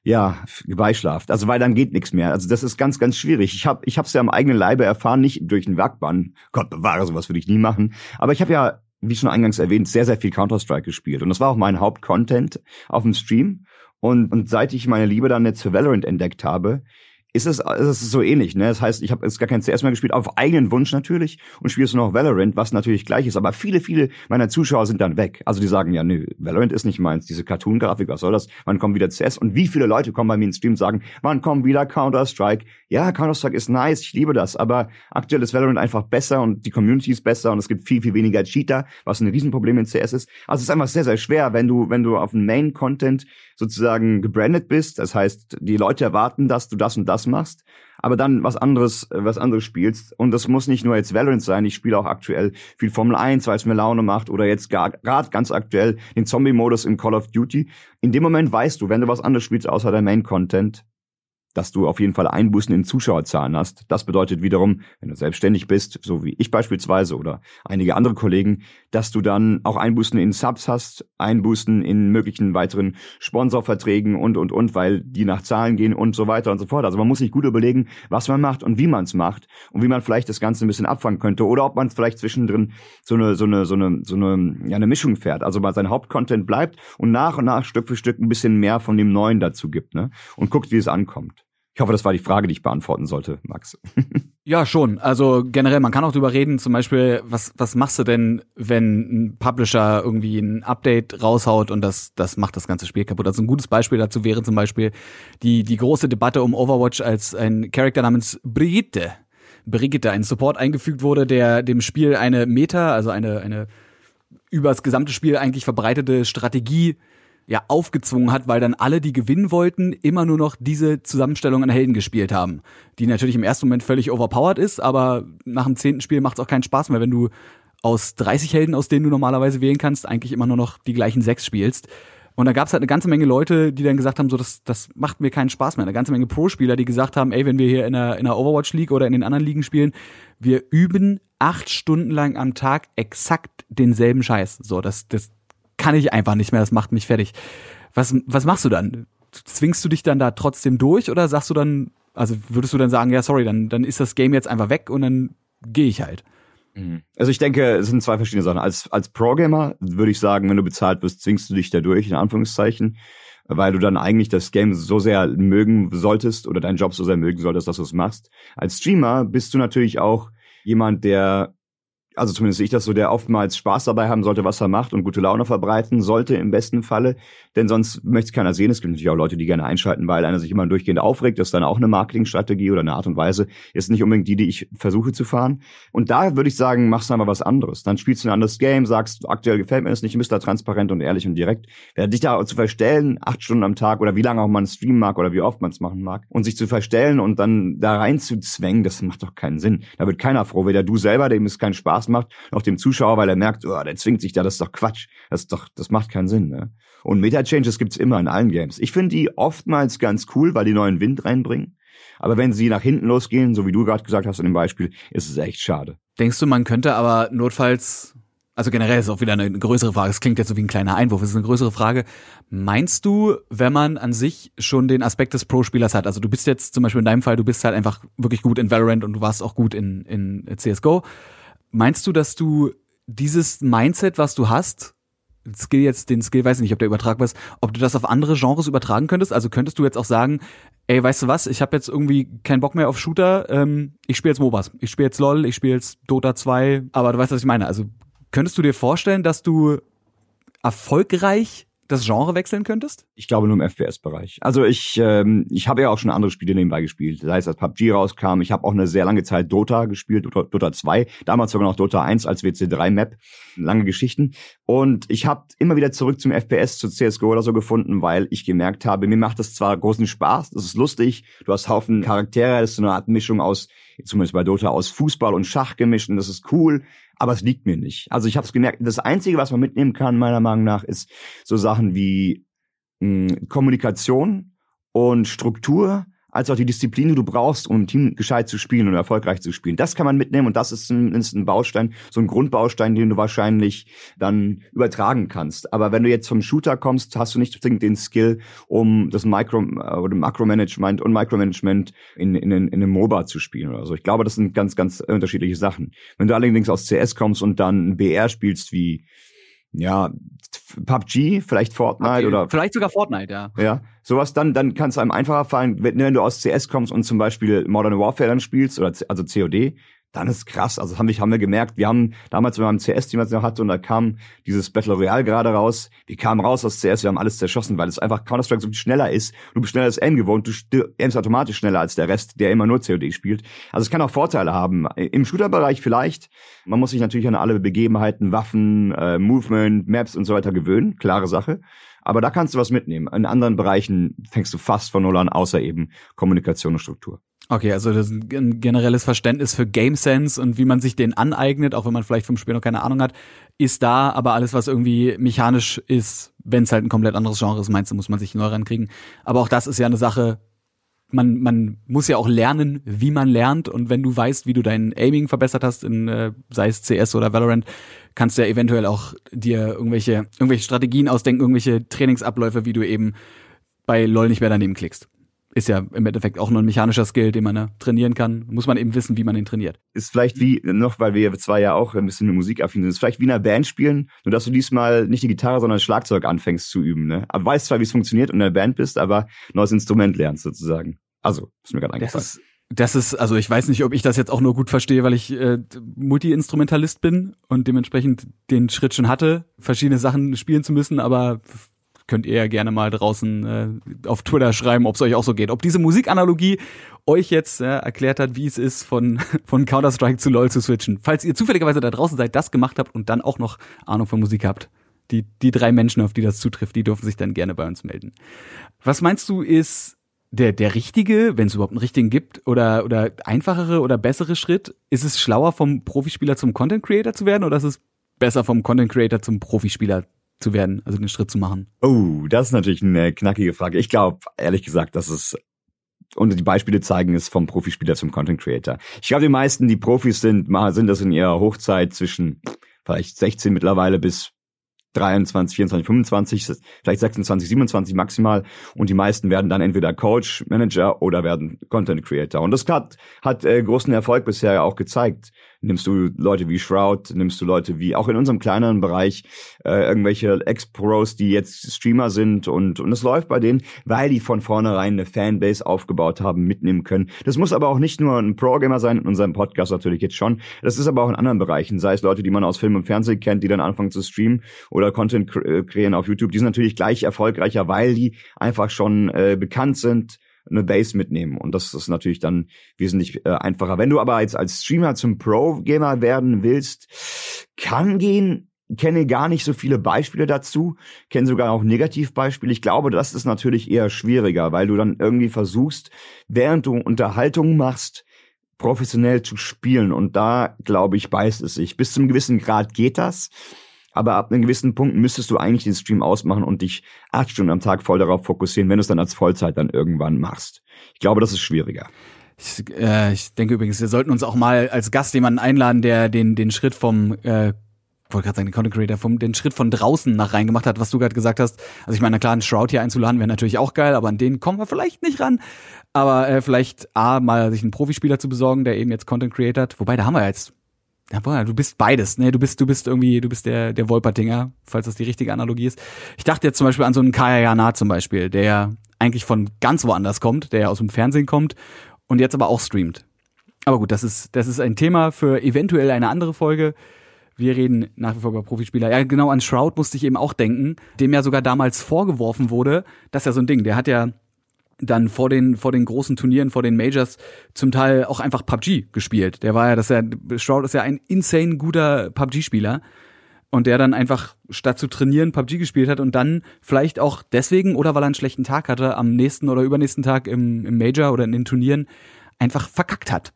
ja, beischlaft. Also weil dann geht nichts mehr. Also das ist ganz, ganz schwierig. Ich habe ich hab's ja am eigenen Leibe erfahren, nicht durch einen Werkbann. Gott bewahre, sowas würde ich nie machen. Aber ich habe ja, wie schon eingangs erwähnt, sehr, sehr viel Counter-Strike gespielt. Und das war auch mein Hauptcontent auf dem Stream. Und, und seit ich meine Liebe dann jetzt für Valorant entdeckt habe, ist es, ist es so ähnlich. Ne? Das heißt, ich habe jetzt gar kein CS mehr gespielt, auf eigenen Wunsch natürlich und spielst du noch Valorant, was natürlich gleich ist. Aber viele, viele meiner Zuschauer sind dann weg. Also die sagen, ja, nö, Valorant ist nicht meins. Diese Cartoon-Grafik, was soll das? Wann kommt wieder CS? Und wie viele Leute kommen bei mir ins Stream und sagen, wann kommt wieder Counter-Strike? Ja, Counter-Strike ist nice, ich liebe das. Aber aktuell ist Valorant einfach besser und die Community ist besser und es gibt viel, viel weniger Cheater, was ein Riesenproblem in CS ist. Also es ist einfach sehr, sehr schwer, wenn du, wenn du auf den Main-Content sozusagen gebrandet bist. Das heißt, die Leute erwarten, dass du das und das machst, aber dann was anderes, äh, was anderes spielst. Und das muss nicht nur jetzt Valorant sein. Ich spiele auch aktuell viel Formel 1, weil es mir Laune macht oder jetzt gerade ganz aktuell den Zombie-Modus in Call of Duty. In dem Moment weißt du, wenn du was anderes spielst außer der Main-Content, dass du auf jeden Fall Einbußen in Zuschauerzahlen hast. Das bedeutet wiederum, wenn du selbstständig bist, so wie ich beispielsweise oder einige andere Kollegen, dass du dann auch Einbußen in Subs hast, Einbußen in möglichen weiteren Sponsorverträgen und, und, und, weil die nach Zahlen gehen und so weiter und so fort. Also man muss sich gut überlegen, was man macht und wie man es macht und wie man vielleicht das Ganze ein bisschen abfangen könnte oder ob man vielleicht zwischendrin so eine, so eine, so eine, so eine, ja, eine Mischung fährt. Also mal sein Hauptcontent bleibt und nach und nach Stück für Stück ein bisschen mehr von dem Neuen dazu gibt, ne? Und guckt, wie es ankommt. Ich hoffe, das war die Frage, die ich beantworten sollte, Max. ja, schon. Also generell, man kann auch drüber reden, zum Beispiel, was, was machst du denn, wenn ein Publisher irgendwie ein Update raushaut und das, das macht das ganze Spiel kaputt. Also ein gutes Beispiel dazu wäre zum Beispiel die, die große Debatte um Overwatch, als ein Charakter namens Brigitte, Brigitte, ein Support eingefügt wurde, der dem Spiel eine Meta, also eine, eine übers gesamte Spiel eigentlich verbreitete Strategie ja aufgezwungen hat, weil dann alle, die gewinnen wollten, immer nur noch diese Zusammenstellung an Helden gespielt haben. Die natürlich im ersten Moment völlig overpowered ist, aber nach dem zehnten Spiel macht es auch keinen Spaß mehr, wenn du aus 30 Helden, aus denen du normalerweise wählen kannst, eigentlich immer nur noch die gleichen sechs spielst. Und da gab es halt eine ganze Menge Leute, die dann gesagt haben, so das, das macht mir keinen Spaß mehr. Eine ganze Menge Pro-Spieler, die gesagt haben, ey, wenn wir hier in der, in der Overwatch League oder in den anderen Ligen spielen, wir üben acht Stunden lang am Tag exakt denselben Scheiß. So, das, das kann ich einfach nicht mehr, das macht mich fertig. Was, was machst du dann? Zwingst du dich dann da trotzdem durch oder sagst du dann, also würdest du dann sagen, ja, sorry, dann, dann ist das Game jetzt einfach weg und dann gehe ich halt? Mhm. Also ich denke, es sind zwei verschiedene Sachen. Als, als Pro-Gamer würde ich sagen, wenn du bezahlt wirst, zwingst du dich da durch, in Anführungszeichen, weil du dann eigentlich das Game so sehr mögen solltest oder deinen Job so sehr mögen solltest, dass du es machst. Als Streamer bist du natürlich auch jemand, der also zumindest ich das so, der oftmals Spaß dabei haben sollte, was er macht und gute Laune verbreiten sollte im besten Falle, denn sonst möchte es keiner sehen. Es gibt natürlich auch Leute, die gerne einschalten, weil einer sich immer durchgehend aufregt. Das ist dann auch eine Marketingstrategie oder eine Art und Weise. Ist nicht unbedingt die, die ich versuche zu fahren. Und da würde ich sagen, machst du einfach was anderes. Dann spielst du ein anderes Game, sagst, aktuell gefällt mir das nicht, bist da transparent und ehrlich und direkt. Wer dich da zu verstellen, acht Stunden am Tag oder wie lange auch man streamen mag oder wie oft man es machen mag und sich zu verstellen und dann da rein zu zwängen, das macht doch keinen Sinn. Da wird keiner froh, weder du selber, dem es keinen Spaß macht, noch dem Zuschauer, weil er merkt, oh, der zwingt sich da, das ist doch Quatsch. Das ist doch, das macht keinen Sinn, ne? Und Meta-Changes gibt's immer in allen Games. Ich finde die oftmals ganz cool, weil die neuen Wind reinbringen. Aber wenn sie nach hinten losgehen, so wie du gerade gesagt hast in dem Beispiel, ist es echt schade. Denkst du, man könnte aber notfalls, also generell ist auch wieder eine größere Frage, es klingt jetzt so wie ein kleiner Einwurf, es ist eine größere Frage. Meinst du, wenn man an sich schon den Aspekt des Pro-Spielers hat, also du bist jetzt zum Beispiel in deinem Fall, du bist halt einfach wirklich gut in Valorant und du warst auch gut in, in CSGO. Meinst du, dass du dieses Mindset, was du hast, Skill jetzt, den Skill, weiß ich nicht, ob der übertragbar ist, ob du das auf andere Genres übertragen könntest? Also könntest du jetzt auch sagen, ey, weißt du was, ich habe jetzt irgendwie keinen Bock mehr auf Shooter, ähm, ich spiele jetzt MOBAs, ich spiele jetzt LOL, ich spiele jetzt Dota 2, aber du weißt, was ich meine. Also könntest du dir vorstellen, dass du erfolgreich das Genre wechseln könntest? Ich glaube nur im FPS-Bereich. Also ich, ähm, ich habe ja auch schon andere Spiele nebenbei gespielt. Sei es als PUBG rauskam, ich habe auch eine sehr lange Zeit Dota gespielt, Dota, Dota 2, damals sogar noch Dota 1 als WC3-Map. Lange Geschichten. Und ich habe immer wieder zurück zum FPS, zu CSGO oder so gefunden, weil ich gemerkt habe, mir macht das zwar großen Spaß, das ist lustig, du hast Haufen Charaktere, das ist so eine Art Mischung aus, zumindest bei Dota, aus Fußball und Schach gemischt und das ist cool, aber es liegt mir nicht. Also ich habe es gemerkt, das Einzige, was man mitnehmen kann, meiner Meinung nach, ist so Sachen wie mh, hm, Kommunikation und Struktur als auch die Disziplin, die du brauchst, um im Team gescheit zu spielen und erfolgreich zu spielen. Das kann man mitnehmen und das ist zumindest ein Baustein, so ein Grundbaustein, den du wahrscheinlich dann übertragen kannst. Aber wenn du jetzt vom Shooter kommst, hast du nicht zwingend den Skill, um das Micro äh, oder Makromanagement und Micromanagement in, in, in einem MOBA zu spielen oder so. Ich glaube, das sind ganz, ganz unterschiedliche Sachen. Wenn du allerdings aus CS kommst und dann BR spielst wie ja, PUBG, vielleicht Fortnite okay. oder. Vielleicht sogar Fortnite, ja. Ja. Sowas dann, dann kann es einem einfacher fallen, wenn, wenn du aus CS kommst und zum Beispiel Modern Warfare dann spielst oder also COD, dann ist krass. Also haben wir, haben wir gemerkt, wir haben damals, wenn wir im CS-Team noch hatte und da kam dieses Battle Royale gerade raus, wir kamen raus aus CS, wir haben alles zerschossen, weil es einfach Counter-Strike so viel schneller ist. Du bist schneller als Aim gewohnt, du aimst automatisch schneller als der Rest, der immer nur COD spielt. Also es kann auch Vorteile haben. Im Shooter-Bereich vielleicht. Man muss sich natürlich an alle Begebenheiten, Waffen, äh, Movement, Maps und so weiter gewöhnen. Klare Sache. Aber da kannst du was mitnehmen. In anderen Bereichen fängst du fast von null an, außer eben Kommunikation und Struktur. Okay, also das ist ein generelles Verständnis für Game Sense und wie man sich den aneignet, auch wenn man vielleicht vom Spiel noch keine Ahnung hat, ist da, aber alles, was irgendwie mechanisch ist, wenn es halt ein komplett anderes Genre ist, meinst du, muss man sich neu rankriegen. Aber auch das ist ja eine Sache, man, man muss ja auch lernen, wie man lernt. Und wenn du weißt, wie du dein Aiming verbessert hast, in, äh, sei es CS oder Valorant, kannst du ja eventuell auch dir irgendwelche, irgendwelche Strategien ausdenken, irgendwelche Trainingsabläufe, wie du eben bei LOL nicht mehr daneben klickst ist ja im Endeffekt auch nur ein mechanischer Skill, den man ja trainieren kann. Muss man eben wissen, wie man ihn trainiert. Ist vielleicht wie, noch weil wir zwei ja auch ein bisschen mit Musik affin sind, ist vielleicht wie in einer Band spielen, nur dass du diesmal nicht die Gitarre, sondern das Schlagzeug anfängst zu üben. Ne? Aber weißt zwar, wie es funktioniert und in der Band bist, aber neues Instrument lernst sozusagen. Also, ist mir gerade eingefallen. Das ist, das ist, also ich weiß nicht, ob ich das jetzt auch nur gut verstehe, weil ich äh, Multi-Instrumentalist bin und dementsprechend den Schritt schon hatte, verschiedene Sachen spielen zu müssen, aber könnt ihr ja gerne mal draußen äh, auf Twitter schreiben, ob es euch auch so geht. Ob diese Musikanalogie euch jetzt äh, erklärt hat, wie es ist, von, von Counter-Strike zu LoL zu switchen. Falls ihr zufälligerweise da draußen seid, das gemacht habt und dann auch noch Ahnung von Musik habt. Die, die drei Menschen, auf die das zutrifft, die dürfen sich dann gerne bei uns melden. Was meinst du, ist der, der richtige, wenn es überhaupt einen richtigen gibt, oder, oder einfachere oder bessere Schritt? Ist es schlauer, vom Profispieler zum Content Creator zu werden oder ist es besser vom Content Creator zum Profispieler zu werden, also den Schritt zu machen? Oh, das ist natürlich eine knackige Frage. Ich glaube, ehrlich gesagt, dass es und die Beispiele zeigen es vom Profispieler zum Content Creator. Ich glaube, die meisten, die Profis sind, sind das in ihrer Hochzeit zwischen vielleicht 16 mittlerweile bis 23, 24, 25, vielleicht 26, 27 maximal. Und die meisten werden dann entweder Coach, Manager oder werden Content Creator. Und das hat, hat äh, großen Erfolg bisher auch gezeigt nimmst du Leute wie Shroud, nimmst du Leute wie auch in unserem kleineren Bereich äh, irgendwelche Ex-Pros, die jetzt Streamer sind und und es läuft bei denen, weil die von vornherein eine Fanbase aufgebaut haben, mitnehmen können. Das muss aber auch nicht nur ein Pro-Gamer sein, in unserem Podcast natürlich jetzt schon. Das ist aber auch in anderen Bereichen, sei es Leute, die man aus Film und Fernsehen kennt, die dann anfangen zu streamen oder Content äh, kreieren auf YouTube. Die sind natürlich gleich erfolgreicher, weil die einfach schon äh, bekannt sind eine Base mitnehmen. Und das ist natürlich dann wesentlich äh, einfacher. Wenn du aber jetzt als Streamer zum Pro-Gamer werden willst, kann gehen, kenne gar nicht so viele Beispiele dazu, kenne sogar auch Negativbeispiele. Ich glaube, das ist natürlich eher schwieriger, weil du dann irgendwie versuchst, während du Unterhaltung machst, professionell zu spielen. Und da, glaube ich, beißt es sich. Bis zum gewissen Grad geht das. Aber ab einem gewissen Punkt müsstest du eigentlich den Stream ausmachen und dich acht Stunden am Tag voll darauf fokussieren, wenn du es dann als Vollzeit dann irgendwann machst. Ich glaube, das ist schwieriger. Ich, äh, ich denke übrigens, wir sollten uns auch mal als Gast jemanden einladen, der den, den Schritt vom äh, wollte gerade sagen, den Content Creator, vom, den Schritt von draußen nach rein gemacht hat, was du gerade gesagt hast. Also ich meine, klar, einen Shroud hier einzuladen wäre natürlich auch geil, aber an den kommen wir vielleicht nicht ran. Aber äh, vielleicht A, mal sich einen Profispieler zu besorgen, der eben jetzt Content Creator hat. Wobei, da haben wir jetzt ja, du bist beides, ne? Du bist, du bist irgendwie, du bist der, der Wolpertinger, falls das die richtige Analogie ist. Ich dachte jetzt zum Beispiel an so einen Kaya Jana zum Beispiel, der eigentlich von ganz woanders kommt, der ja aus dem Fernsehen kommt und jetzt aber auch streamt. Aber gut, das ist, das ist ein Thema für eventuell eine andere Folge. Wir reden nach wie vor über Profispieler. Ja, genau an Shroud musste ich eben auch denken, dem ja sogar damals vorgeworfen wurde, das ist ja so ein Ding, der hat ja dann vor den, vor den großen Turnieren, vor den Majors zum Teil auch einfach PUBG gespielt. Der war ja, das ist ja, Shroud ist ja ein insane guter PUBG-Spieler. Und der dann einfach statt zu trainieren PUBG gespielt hat und dann vielleicht auch deswegen oder weil er einen schlechten Tag hatte, am nächsten oder übernächsten Tag im, im Major oder in den Turnieren einfach verkackt hat.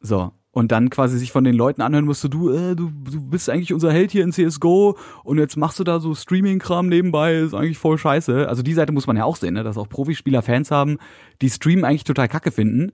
So und dann quasi sich von den Leuten anhören musste, du, äh, du, du bist eigentlich unser Held hier in CSGO und jetzt machst du da so Streaming-Kram nebenbei, ist eigentlich voll scheiße. Also die Seite muss man ja auch sehen, ne? dass auch Profispieler Fans haben, die Streamen eigentlich total kacke finden.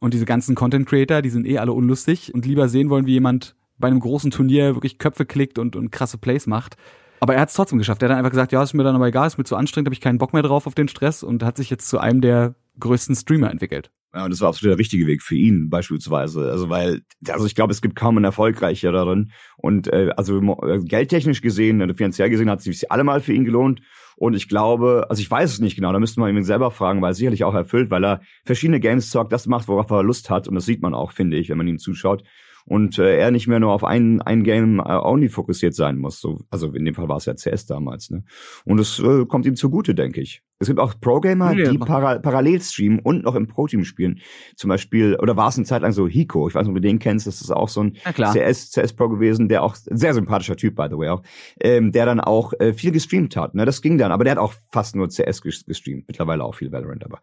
Und diese ganzen Content-Creator, die sind eh alle unlustig und lieber sehen wollen, wie jemand bei einem großen Turnier wirklich Köpfe klickt und, und krasse Plays macht. Aber er hat es trotzdem geschafft. Er hat dann einfach gesagt, ja, ist mir dann aber egal, ist mir zu anstrengend, habe ich keinen Bock mehr drauf auf den Stress und hat sich jetzt zu einem der größten Streamer entwickelt. Ja, und das war absolut der richtige Weg für ihn beispielsweise. Also weil, also ich glaube, es gibt kaum einen erfolgreicher darin. Und äh, also äh, geldtechnisch gesehen, finanziell gesehen hat es sich allemal für ihn gelohnt. Und ich glaube, also ich weiß es nicht genau, da müsste man ihn selber fragen, weil er sicherlich auch erfüllt, weil er verschiedene Games zockt, das macht, worauf er Lust hat. Und das sieht man auch, finde ich, wenn man ihm zuschaut und äh, er nicht mehr nur auf ein, ein Game äh, only fokussiert sein muss. So, also in dem Fall war es ja CS damals. Ne? Und es äh, kommt ihm zugute, denke ich. Es gibt auch Pro-Gamer, ja, die para parallel streamen und noch im Pro-Team spielen. Zum Beispiel, oder war es eine Zeit lang so Hiko, ich weiß nicht, ob du den kennst, das ist auch so ein CS, CS-Pro gewesen, der auch, sehr sympathischer Typ, by the way auch, ähm, der dann auch äh, viel gestreamt hat. Ne? Das ging dann, aber der hat auch fast nur CS gestreamt, mittlerweile auch viel Valorant, aber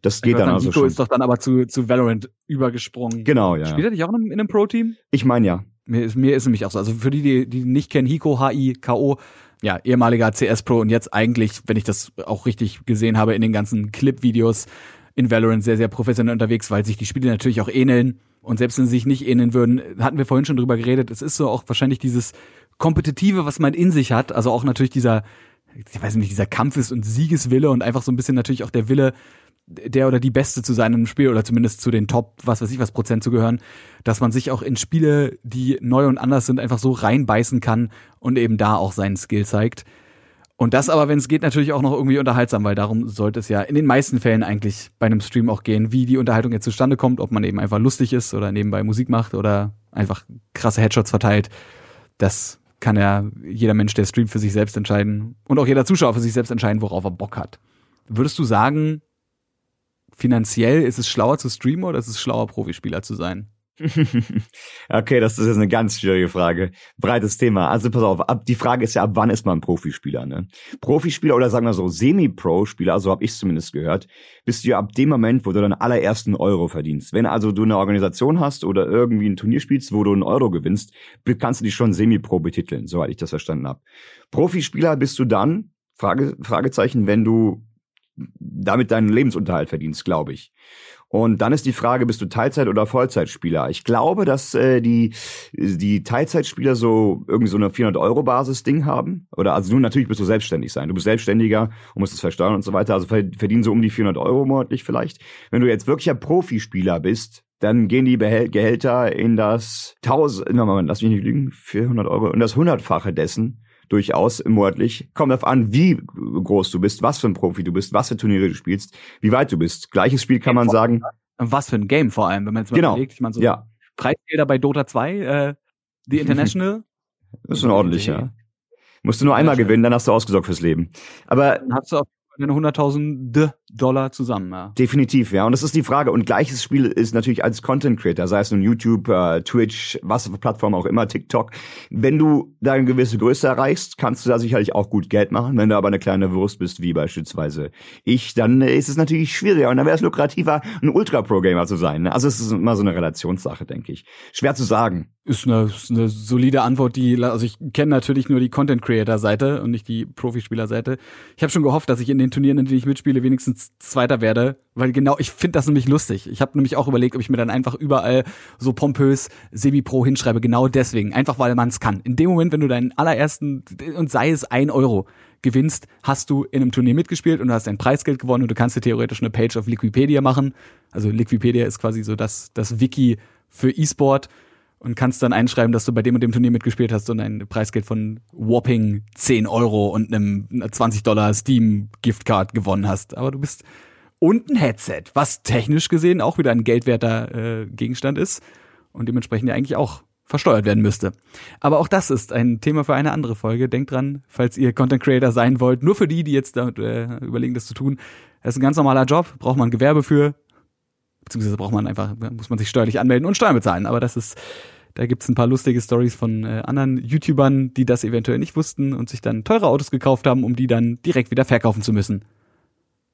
das geht dann also Hiko schon. ist doch dann aber zu, zu Valorant übergesprungen. Genau, ja. Spielt er nicht auch in einem Pro-Team? Ich meine ja. Mir ist, mir ist nämlich auch so. Also für die, die, die nicht kennen, Hiko, H-I-K-O, ja, ehemaliger CS Pro und jetzt eigentlich, wenn ich das auch richtig gesehen habe in den ganzen Clip-Videos, in Valorant sehr, sehr professionell unterwegs, weil sich die Spiele natürlich auch ähneln. Und selbst wenn sie sich nicht ähneln würden, hatten wir vorhin schon drüber geredet, es ist so auch wahrscheinlich dieses Kompetitive, was man in sich hat, also auch natürlich dieser, ich weiß nicht, dieser Kampfes- und Siegeswille und einfach so ein bisschen natürlich auch der Wille, der oder die Beste zu sein im Spiel oder zumindest zu den Top, was weiß ich, was Prozent zu gehören, dass man sich auch in Spiele, die neu und anders sind, einfach so reinbeißen kann und eben da auch seinen Skill zeigt. Und das aber, wenn es geht, natürlich auch noch irgendwie unterhaltsam, weil darum sollte es ja in den meisten Fällen eigentlich bei einem Stream auch gehen, wie die Unterhaltung jetzt zustande kommt, ob man eben einfach lustig ist oder nebenbei Musik macht oder einfach krasse Headshots verteilt. Das kann ja jeder Mensch, der streamt, für sich selbst entscheiden und auch jeder Zuschauer für sich selbst entscheiden, worauf er Bock hat. Würdest du sagen, finanziell ist es schlauer zu streamen oder ist es schlauer, Profispieler zu sein? okay, das ist jetzt eine ganz schwierige Frage. Breites Thema. Also pass auf, ab, die Frage ist ja, ab wann ist man Profispieler? Ne? Profispieler oder sagen wir so Semi-Pro-Spieler, so habe ich zumindest gehört, bist du ja ab dem Moment, wo du deinen allerersten Euro verdienst. Wenn also du eine Organisation hast oder irgendwie ein Turnier spielst, wo du einen Euro gewinnst, kannst du dich schon Semi-Pro betiteln, soweit ich das verstanden habe. Profispieler bist du dann, Frage, Fragezeichen, wenn du damit deinen Lebensunterhalt verdienst, glaube ich. Und dann ist die Frage, bist du Teilzeit- oder Vollzeitspieler? Ich glaube, dass äh, die, die Teilzeitspieler so irgendwie so eine 400-Euro-Basis-Ding haben. Oder also du natürlich bist du selbstständig sein. Du bist Selbstständiger und musst es versteuern und so weiter. Also verdienen so um die 400 Euro monatlich vielleicht. Wenn du jetzt wirklicher Profispieler bist, dann gehen die Behäl Gehälter in das 1000, lass mich nicht lügen, 400 Euro, in das Hundertfache dessen durchaus monatlich. Kommt darauf an, wie groß du bist, was für ein Profi du bist, was für Turniere du spielst, wie weit du bist. Gleiches Spiel kann man sagen. Was für ein Game vor allem, wenn man jetzt mal genau. überlegt. Ich meine, so ja. Preisgelder bei Dota 2, äh, The International. das ist schon ordentlich, ja. Musst du nur einmal gewinnen, dann hast du ausgesorgt fürs Leben. Aber dann hast du auf eine 100.000 Dollar zusammen. Ja. Definitiv, ja. Und das ist die Frage. Und gleiches Spiel ist natürlich als Content Creator, sei es nun YouTube, äh, Twitch, was für Plattform auch immer, TikTok. Wenn du da eine gewisse Größe erreichst, kannst du da sicherlich auch gut Geld machen. Wenn du aber eine kleine Wurst bist, wie beispielsweise ich, dann ist es natürlich schwieriger. Und dann wäre es lukrativer, ein Ultra-Pro-Gamer zu sein. Ne? Also es ist immer so eine Relationssache, denke ich. Schwer zu sagen. Ist eine, ist eine solide Antwort, die, also ich kenne natürlich nur die Content Creator Seite und nicht die Profispieler Seite. Ich habe schon gehofft, dass ich in den Turnieren, in denen ich mitspiele, wenigstens Zweiter werde, weil genau, ich finde das nämlich lustig. Ich habe nämlich auch überlegt, ob ich mir dann einfach überall so pompös Semi-Pro hinschreibe, genau deswegen, einfach weil man es kann. In dem Moment, wenn du deinen allerersten, und sei es ein Euro, gewinnst, hast du in einem Turnier mitgespielt und du hast ein Preisgeld gewonnen und du kannst dir theoretisch eine Page auf Liquipedia machen. Also Liquipedia ist quasi so das, das Wiki für E-Sport und kannst dann einschreiben, dass du bei dem und dem Turnier mitgespielt hast und ein Preisgeld von whopping 10 Euro und einem 20 Dollar Steam Giftcard gewonnen hast. Aber du bist und ein Headset, was technisch gesehen auch wieder ein geldwerter äh, Gegenstand ist und dementsprechend ja eigentlich auch versteuert werden müsste. Aber auch das ist ein Thema für eine andere Folge. Denkt dran, falls ihr Content Creator sein wollt, nur für die, die jetzt damit, äh, überlegen, das zu tun. Das ist ein ganz normaler Job, braucht man Gewerbe für, beziehungsweise braucht man einfach, muss man sich steuerlich anmelden und Steuern bezahlen. Aber das ist, da gibt's ein paar lustige Stories von äh, anderen YouTubern, die das eventuell nicht wussten und sich dann teure Autos gekauft haben, um die dann direkt wieder verkaufen zu müssen.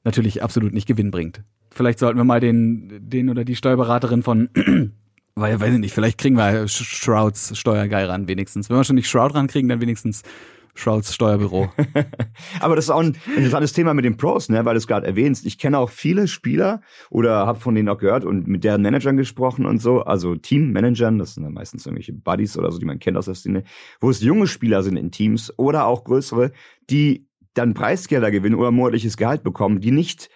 Natürlich absolut nicht Gewinn bringt. Vielleicht sollten wir mal den, den oder die Steuerberaterin von, weil, weiß ich nicht, vielleicht kriegen wir Shrouds Steuergeil ran wenigstens. Wenn wir schon nicht Shroud rankriegen, dann wenigstens Shrouds Steuerbüro. Aber das ist auch ein interessantes Thema mit den Pros, ne, weil du es gerade erwähnst. Ich kenne auch viele Spieler oder habe von denen auch gehört und mit deren Managern gesprochen und so, also Teammanagern, das sind dann meistens irgendwelche Buddies oder so, die man kennt aus der Szene, wo es junge Spieler sind in Teams oder auch größere, die dann Preisgelder gewinnen oder monatliches Gehalt bekommen, die nicht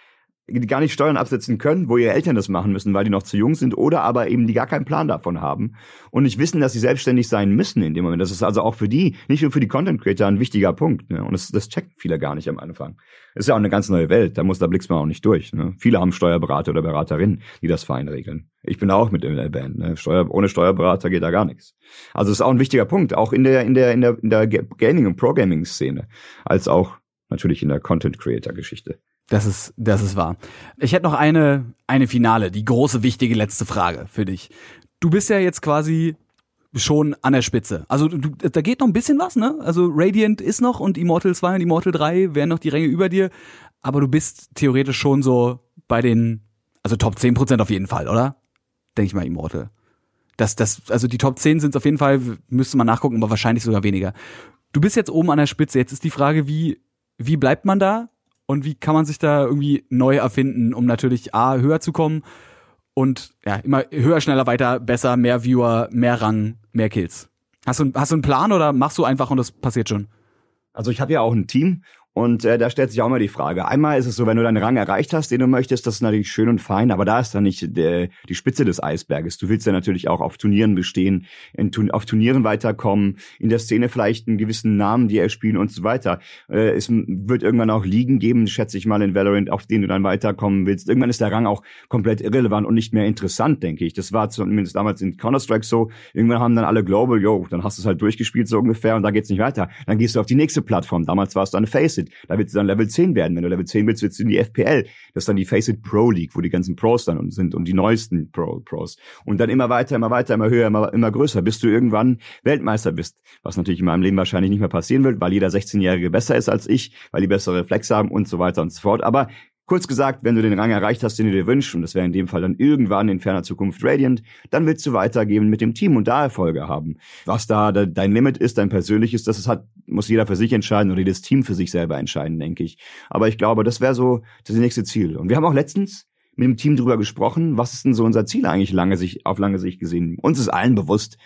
gar nicht Steuern absetzen können, wo ihre Eltern das machen müssen, weil die noch zu jung sind oder aber eben die gar keinen Plan davon haben und nicht wissen, dass sie selbstständig sein müssen in dem Moment. Das ist also auch für die, nicht nur für die Content Creator ein wichtiger Punkt. Ne? Und das, das checken viele gar nicht am Anfang. Das ist ja auch eine ganz neue Welt, da muss, da blickst man auch nicht durch. Ne? Viele haben Steuerberater oder Beraterinnen, die das fein regeln. Ich bin auch mit in der Band. Ne? Steuer, ohne Steuerberater geht da gar nichts. Also das ist auch ein wichtiger Punkt, auch in der, in der, in der, in der Gaming- und Pro-Gaming-Szene, als auch natürlich in der Content Creator Geschichte. Das ist, das ist wahr. Ich hätte noch eine, eine Finale, die große, wichtige letzte Frage für dich. Du bist ja jetzt quasi schon an der Spitze. Also du, da geht noch ein bisschen was, ne? Also Radiant ist noch und Immortal 2 und Immortal 3 wären noch die Ränge über dir, aber du bist theoretisch schon so bei den, also Top 10% auf jeden Fall, oder? Denke ich mal, Immortal. Das, das, also die Top 10 sind auf jeden Fall, müsste man nachgucken, aber wahrscheinlich sogar weniger. Du bist jetzt oben an der Spitze. Jetzt ist die Frage, wie, wie bleibt man da? Und wie kann man sich da irgendwie neu erfinden, um natürlich A, höher zu kommen und ja, immer höher, schneller, weiter, besser, mehr Viewer, mehr Rang, mehr Kills. Hast du, hast du einen Plan oder machst du einfach und das passiert schon? Also ich habe ja auch ein Team und äh, da stellt sich auch mal die Frage. Einmal ist es so, wenn du deinen Rang erreicht hast, den du möchtest, das ist natürlich schön und fein, aber da ist dann nicht der, die Spitze des Eisberges. Du willst ja natürlich auch auf Turnieren bestehen, in, auf Turnieren weiterkommen, in der Szene vielleicht einen gewissen Namen dir erspielen und so weiter. Äh, es wird irgendwann auch Ligen geben, schätze ich mal, in Valorant, auf denen du dann weiterkommen willst. Irgendwann ist der Rang auch komplett irrelevant und nicht mehr interessant, denke ich. Das war zumindest damals in Counter-Strike so. Irgendwann haben dann alle Global, yo, dann hast du es halt durchgespielt so ungefähr und da geht's nicht weiter. Dann gehst du auf die nächste Plattform. Damals war es dann Faceit. Da willst dann Level 10 werden. Wenn du Level 10 willst, du in die FPL. Das ist dann die Faceit Pro League, wo die ganzen Pros dann sind und die neuesten Pro Pros. Und dann immer weiter, immer weiter, immer höher, immer, immer größer, bis du irgendwann Weltmeister bist. Was natürlich in meinem Leben wahrscheinlich nicht mehr passieren wird, weil jeder 16-Jährige besser ist als ich, weil die bessere Reflexe haben und so weiter und so fort. Aber Kurz gesagt, wenn du den Rang erreicht hast, den du dir wünschst, und das wäre in dem Fall dann irgendwann in ferner Zukunft Radiant, dann willst du weitergehen mit dem Team und da Erfolge haben. Was da dein Limit ist, dein persönliches, das hat, muss jeder für sich entscheiden oder jedes Team für sich selber entscheiden, denke ich. Aber ich glaube, das wäre so das nächste Ziel. Und wir haben auch letztens mit dem Team drüber gesprochen, was ist denn so unser Ziel eigentlich lange sich, auf lange Sicht gesehen. Uns ist allen bewusst,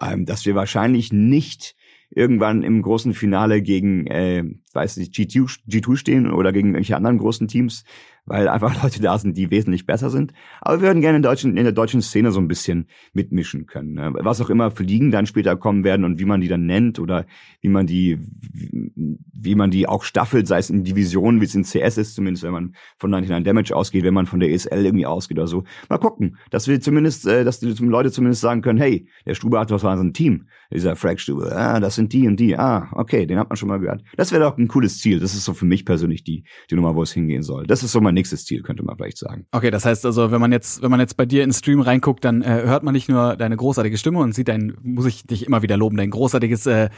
ähm, dass wir wahrscheinlich nicht irgendwann im großen Finale gegen, äh, weiß nicht, G2, G2 stehen oder gegen irgendwelche anderen großen Teams, weil einfach Leute da sind, die wesentlich besser sind. Aber wir würden gerne in, deutschen, in der deutschen Szene so ein bisschen mitmischen können. Ne? Was auch immer für Ligen dann später kommen werden und wie man die dann nennt oder wie man die, wie, wie man die auch staffelt, sei es in Divisionen, wie es in CS ist, zumindest wenn man von 99 Damage ausgeht, wenn man von der ESL irgendwie ausgeht oder so. Mal gucken, dass wir zumindest, äh, dass die Leute zumindest sagen können, hey, der Stube hat was war so ein Team, dieser Frag-Stube, ah, das sind die und die, ah, okay, den hat man schon mal gehört. Das wäre doch ein cooles Ziel. Das ist so für mich persönlich die, die Nummer, wo es hingehen soll. Das ist so mein nächstes Ziel, könnte man vielleicht sagen. Okay, das heißt also, wenn man jetzt, wenn man jetzt bei dir in Stream reinguckt, dann äh, hört man nicht nur deine großartige Stimme und sieht dein, muss ich dich immer wieder loben, dein großartiges, äh,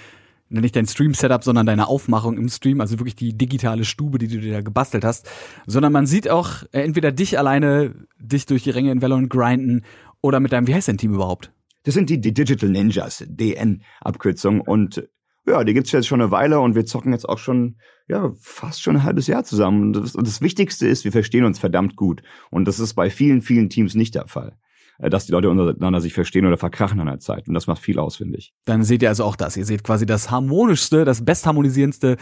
nicht dein Stream-Setup, sondern deine Aufmachung im Stream, also wirklich die digitale Stube, die du dir da gebastelt hast, sondern man sieht auch äh, entweder dich alleine, dich durch die Ränge in Valorant grinden oder mit deinem, wie heißt dein Team überhaupt? Das sind die, die Digital Ninjas, DN-Abkürzung und ja, die gibt's jetzt schon eine Weile und wir zocken jetzt auch schon, ja, fast schon ein halbes Jahr zusammen. Und das, und das Wichtigste ist, wir verstehen uns verdammt gut. Und das ist bei vielen, vielen Teams nicht der Fall äh, dass die Leute untereinander sich verstehen oder verkrachen an der Zeit. Und das macht viel aus, finde ich. Dann seht ihr also auch das. Ihr seht quasi das harmonischste, das bestharmonisierendste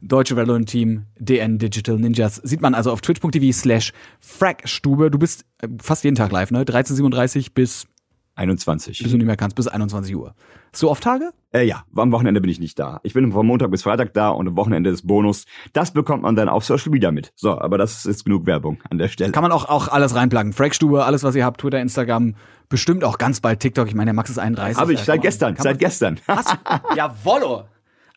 deutsche Valorant-Team DN Digital Ninjas. Sieht man also auf twitch.tv slash fragstube. Du bist äh, fast jeden Tag live, ne? 13.37 bis 21. Bis du nicht mehr kannst, bis 21 Uhr. So oft Tage? Äh, ja, am Wochenende bin ich nicht da. Ich bin von Montag bis Freitag da und am Wochenende ist Bonus. Das bekommt man dann auf Social Media mit. So, aber das ist genug Werbung an der Stelle. Kann man auch, auch alles reinplagen. Fragstube, alles, was ihr habt, Twitter, Instagram, bestimmt auch ganz bald TikTok. Ich meine, der Max ist 31. Habe ich seit gestern, seit gestern. Du? Jawollo!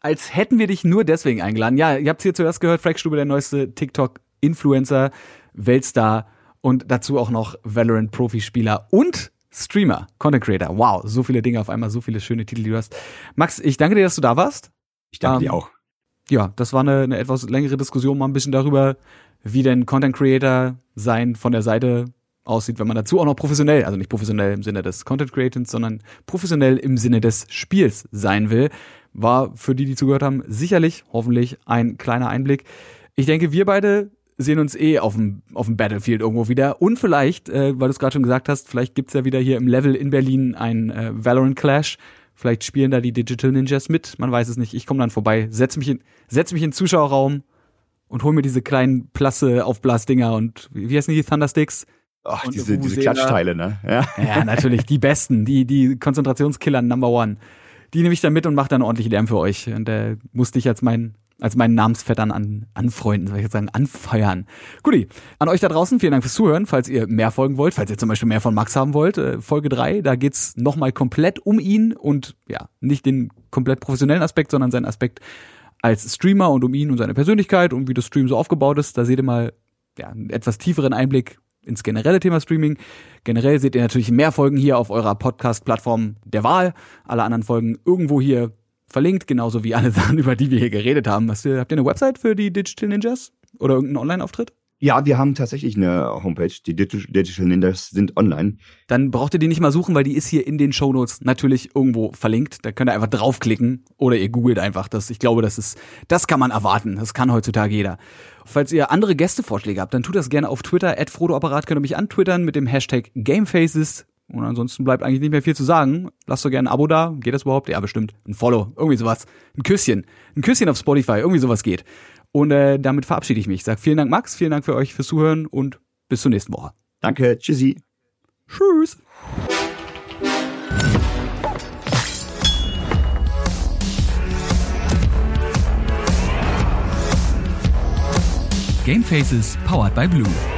Als hätten wir dich nur deswegen eingeladen. Ja, ihr habt hier zuerst gehört, Fragstube, der neueste TikTok-Influencer, Weltstar und dazu auch noch Valorant-Profispieler und Streamer, Content Creator. Wow, so viele Dinge auf einmal, so viele schöne Titel, die du hast. Max, ich danke dir, dass du da warst. Ich danke um, dir ähm, auch. Ja, das war eine, eine etwas längere Diskussion, mal ein bisschen darüber, wie denn Content Creator sein von der Seite aussieht, wenn man dazu auch noch professionell, also nicht professionell im Sinne des Content Creators, sondern professionell im Sinne des Spiels sein will, war für die, die zugehört haben, sicherlich, hoffentlich ein kleiner Einblick. Ich denke, wir beide sehen uns eh auf dem, auf dem Battlefield irgendwo wieder. Und vielleicht, äh, weil du es gerade schon gesagt hast, vielleicht gibt's ja wieder hier im Level in Berlin ein äh, Valorant Clash. Vielleicht spielen da die Digital Ninjas mit. Man weiß es nicht. Ich komme dann vorbei, setz mich in, setz mich in den Zuschauerraum und hol mir diese kleinen Plasse Aufblasdinger und wie heißen die Thundersticks? Ach, und diese, diese Klatschteile, ne? Ja. ja, natürlich, die besten, die, die Konzentrationskiller Number One. Die nehme ich dann mit und mache dann ordentlich Lärm für euch. Und äh, musste ich als mein als meinen Namensvettern an, anfreunden, soll ich jetzt sagen, anfeuern. Guti, an euch da draußen, vielen Dank fürs Zuhören. Falls ihr mehr folgen wollt, falls ihr zum Beispiel mehr von Max haben wollt, äh, Folge drei, da geht's nochmal komplett um ihn und ja, nicht den komplett professionellen Aspekt, sondern seinen Aspekt als Streamer und um ihn und seine Persönlichkeit und wie das Stream so aufgebaut ist. Da seht ihr mal ja, einen etwas tieferen Einblick ins generelle Thema Streaming. Generell seht ihr natürlich mehr Folgen hier auf eurer Podcast-Plattform der Wahl. Alle anderen Folgen irgendwo hier verlinkt, genauso wie alle Sachen, über die wir hier geredet haben. Hast du, habt ihr eine Website für die Digital Ninjas? Oder irgendeinen Online-Auftritt? Ja, wir haben tatsächlich eine Homepage. Die Digital Ninjas sind online. Dann braucht ihr die nicht mal suchen, weil die ist hier in den Shownotes natürlich irgendwo verlinkt. Da könnt ihr einfach draufklicken oder ihr googelt einfach das. Ich glaube, das ist, das kann man erwarten. Das kann heutzutage jeder. Falls ihr andere Gästevorschläge habt, dann tut das gerne auf Twitter. At Frodoapparat könnt ihr mich antwittern mit dem Hashtag Gamefaces. Und ansonsten bleibt eigentlich nicht mehr viel zu sagen. Lasst doch gerne ein Abo da. Geht das überhaupt? Ja, bestimmt. Ein Follow. Irgendwie sowas. Ein Küsschen. Ein Küsschen auf Spotify. Irgendwie sowas geht. Und äh, damit verabschiede ich mich. Sag vielen Dank, Max. Vielen Dank für euch fürs Zuhören und bis zur nächsten Woche. Danke. Tschüssi. Tschüss. Gamefaces powered by Blue.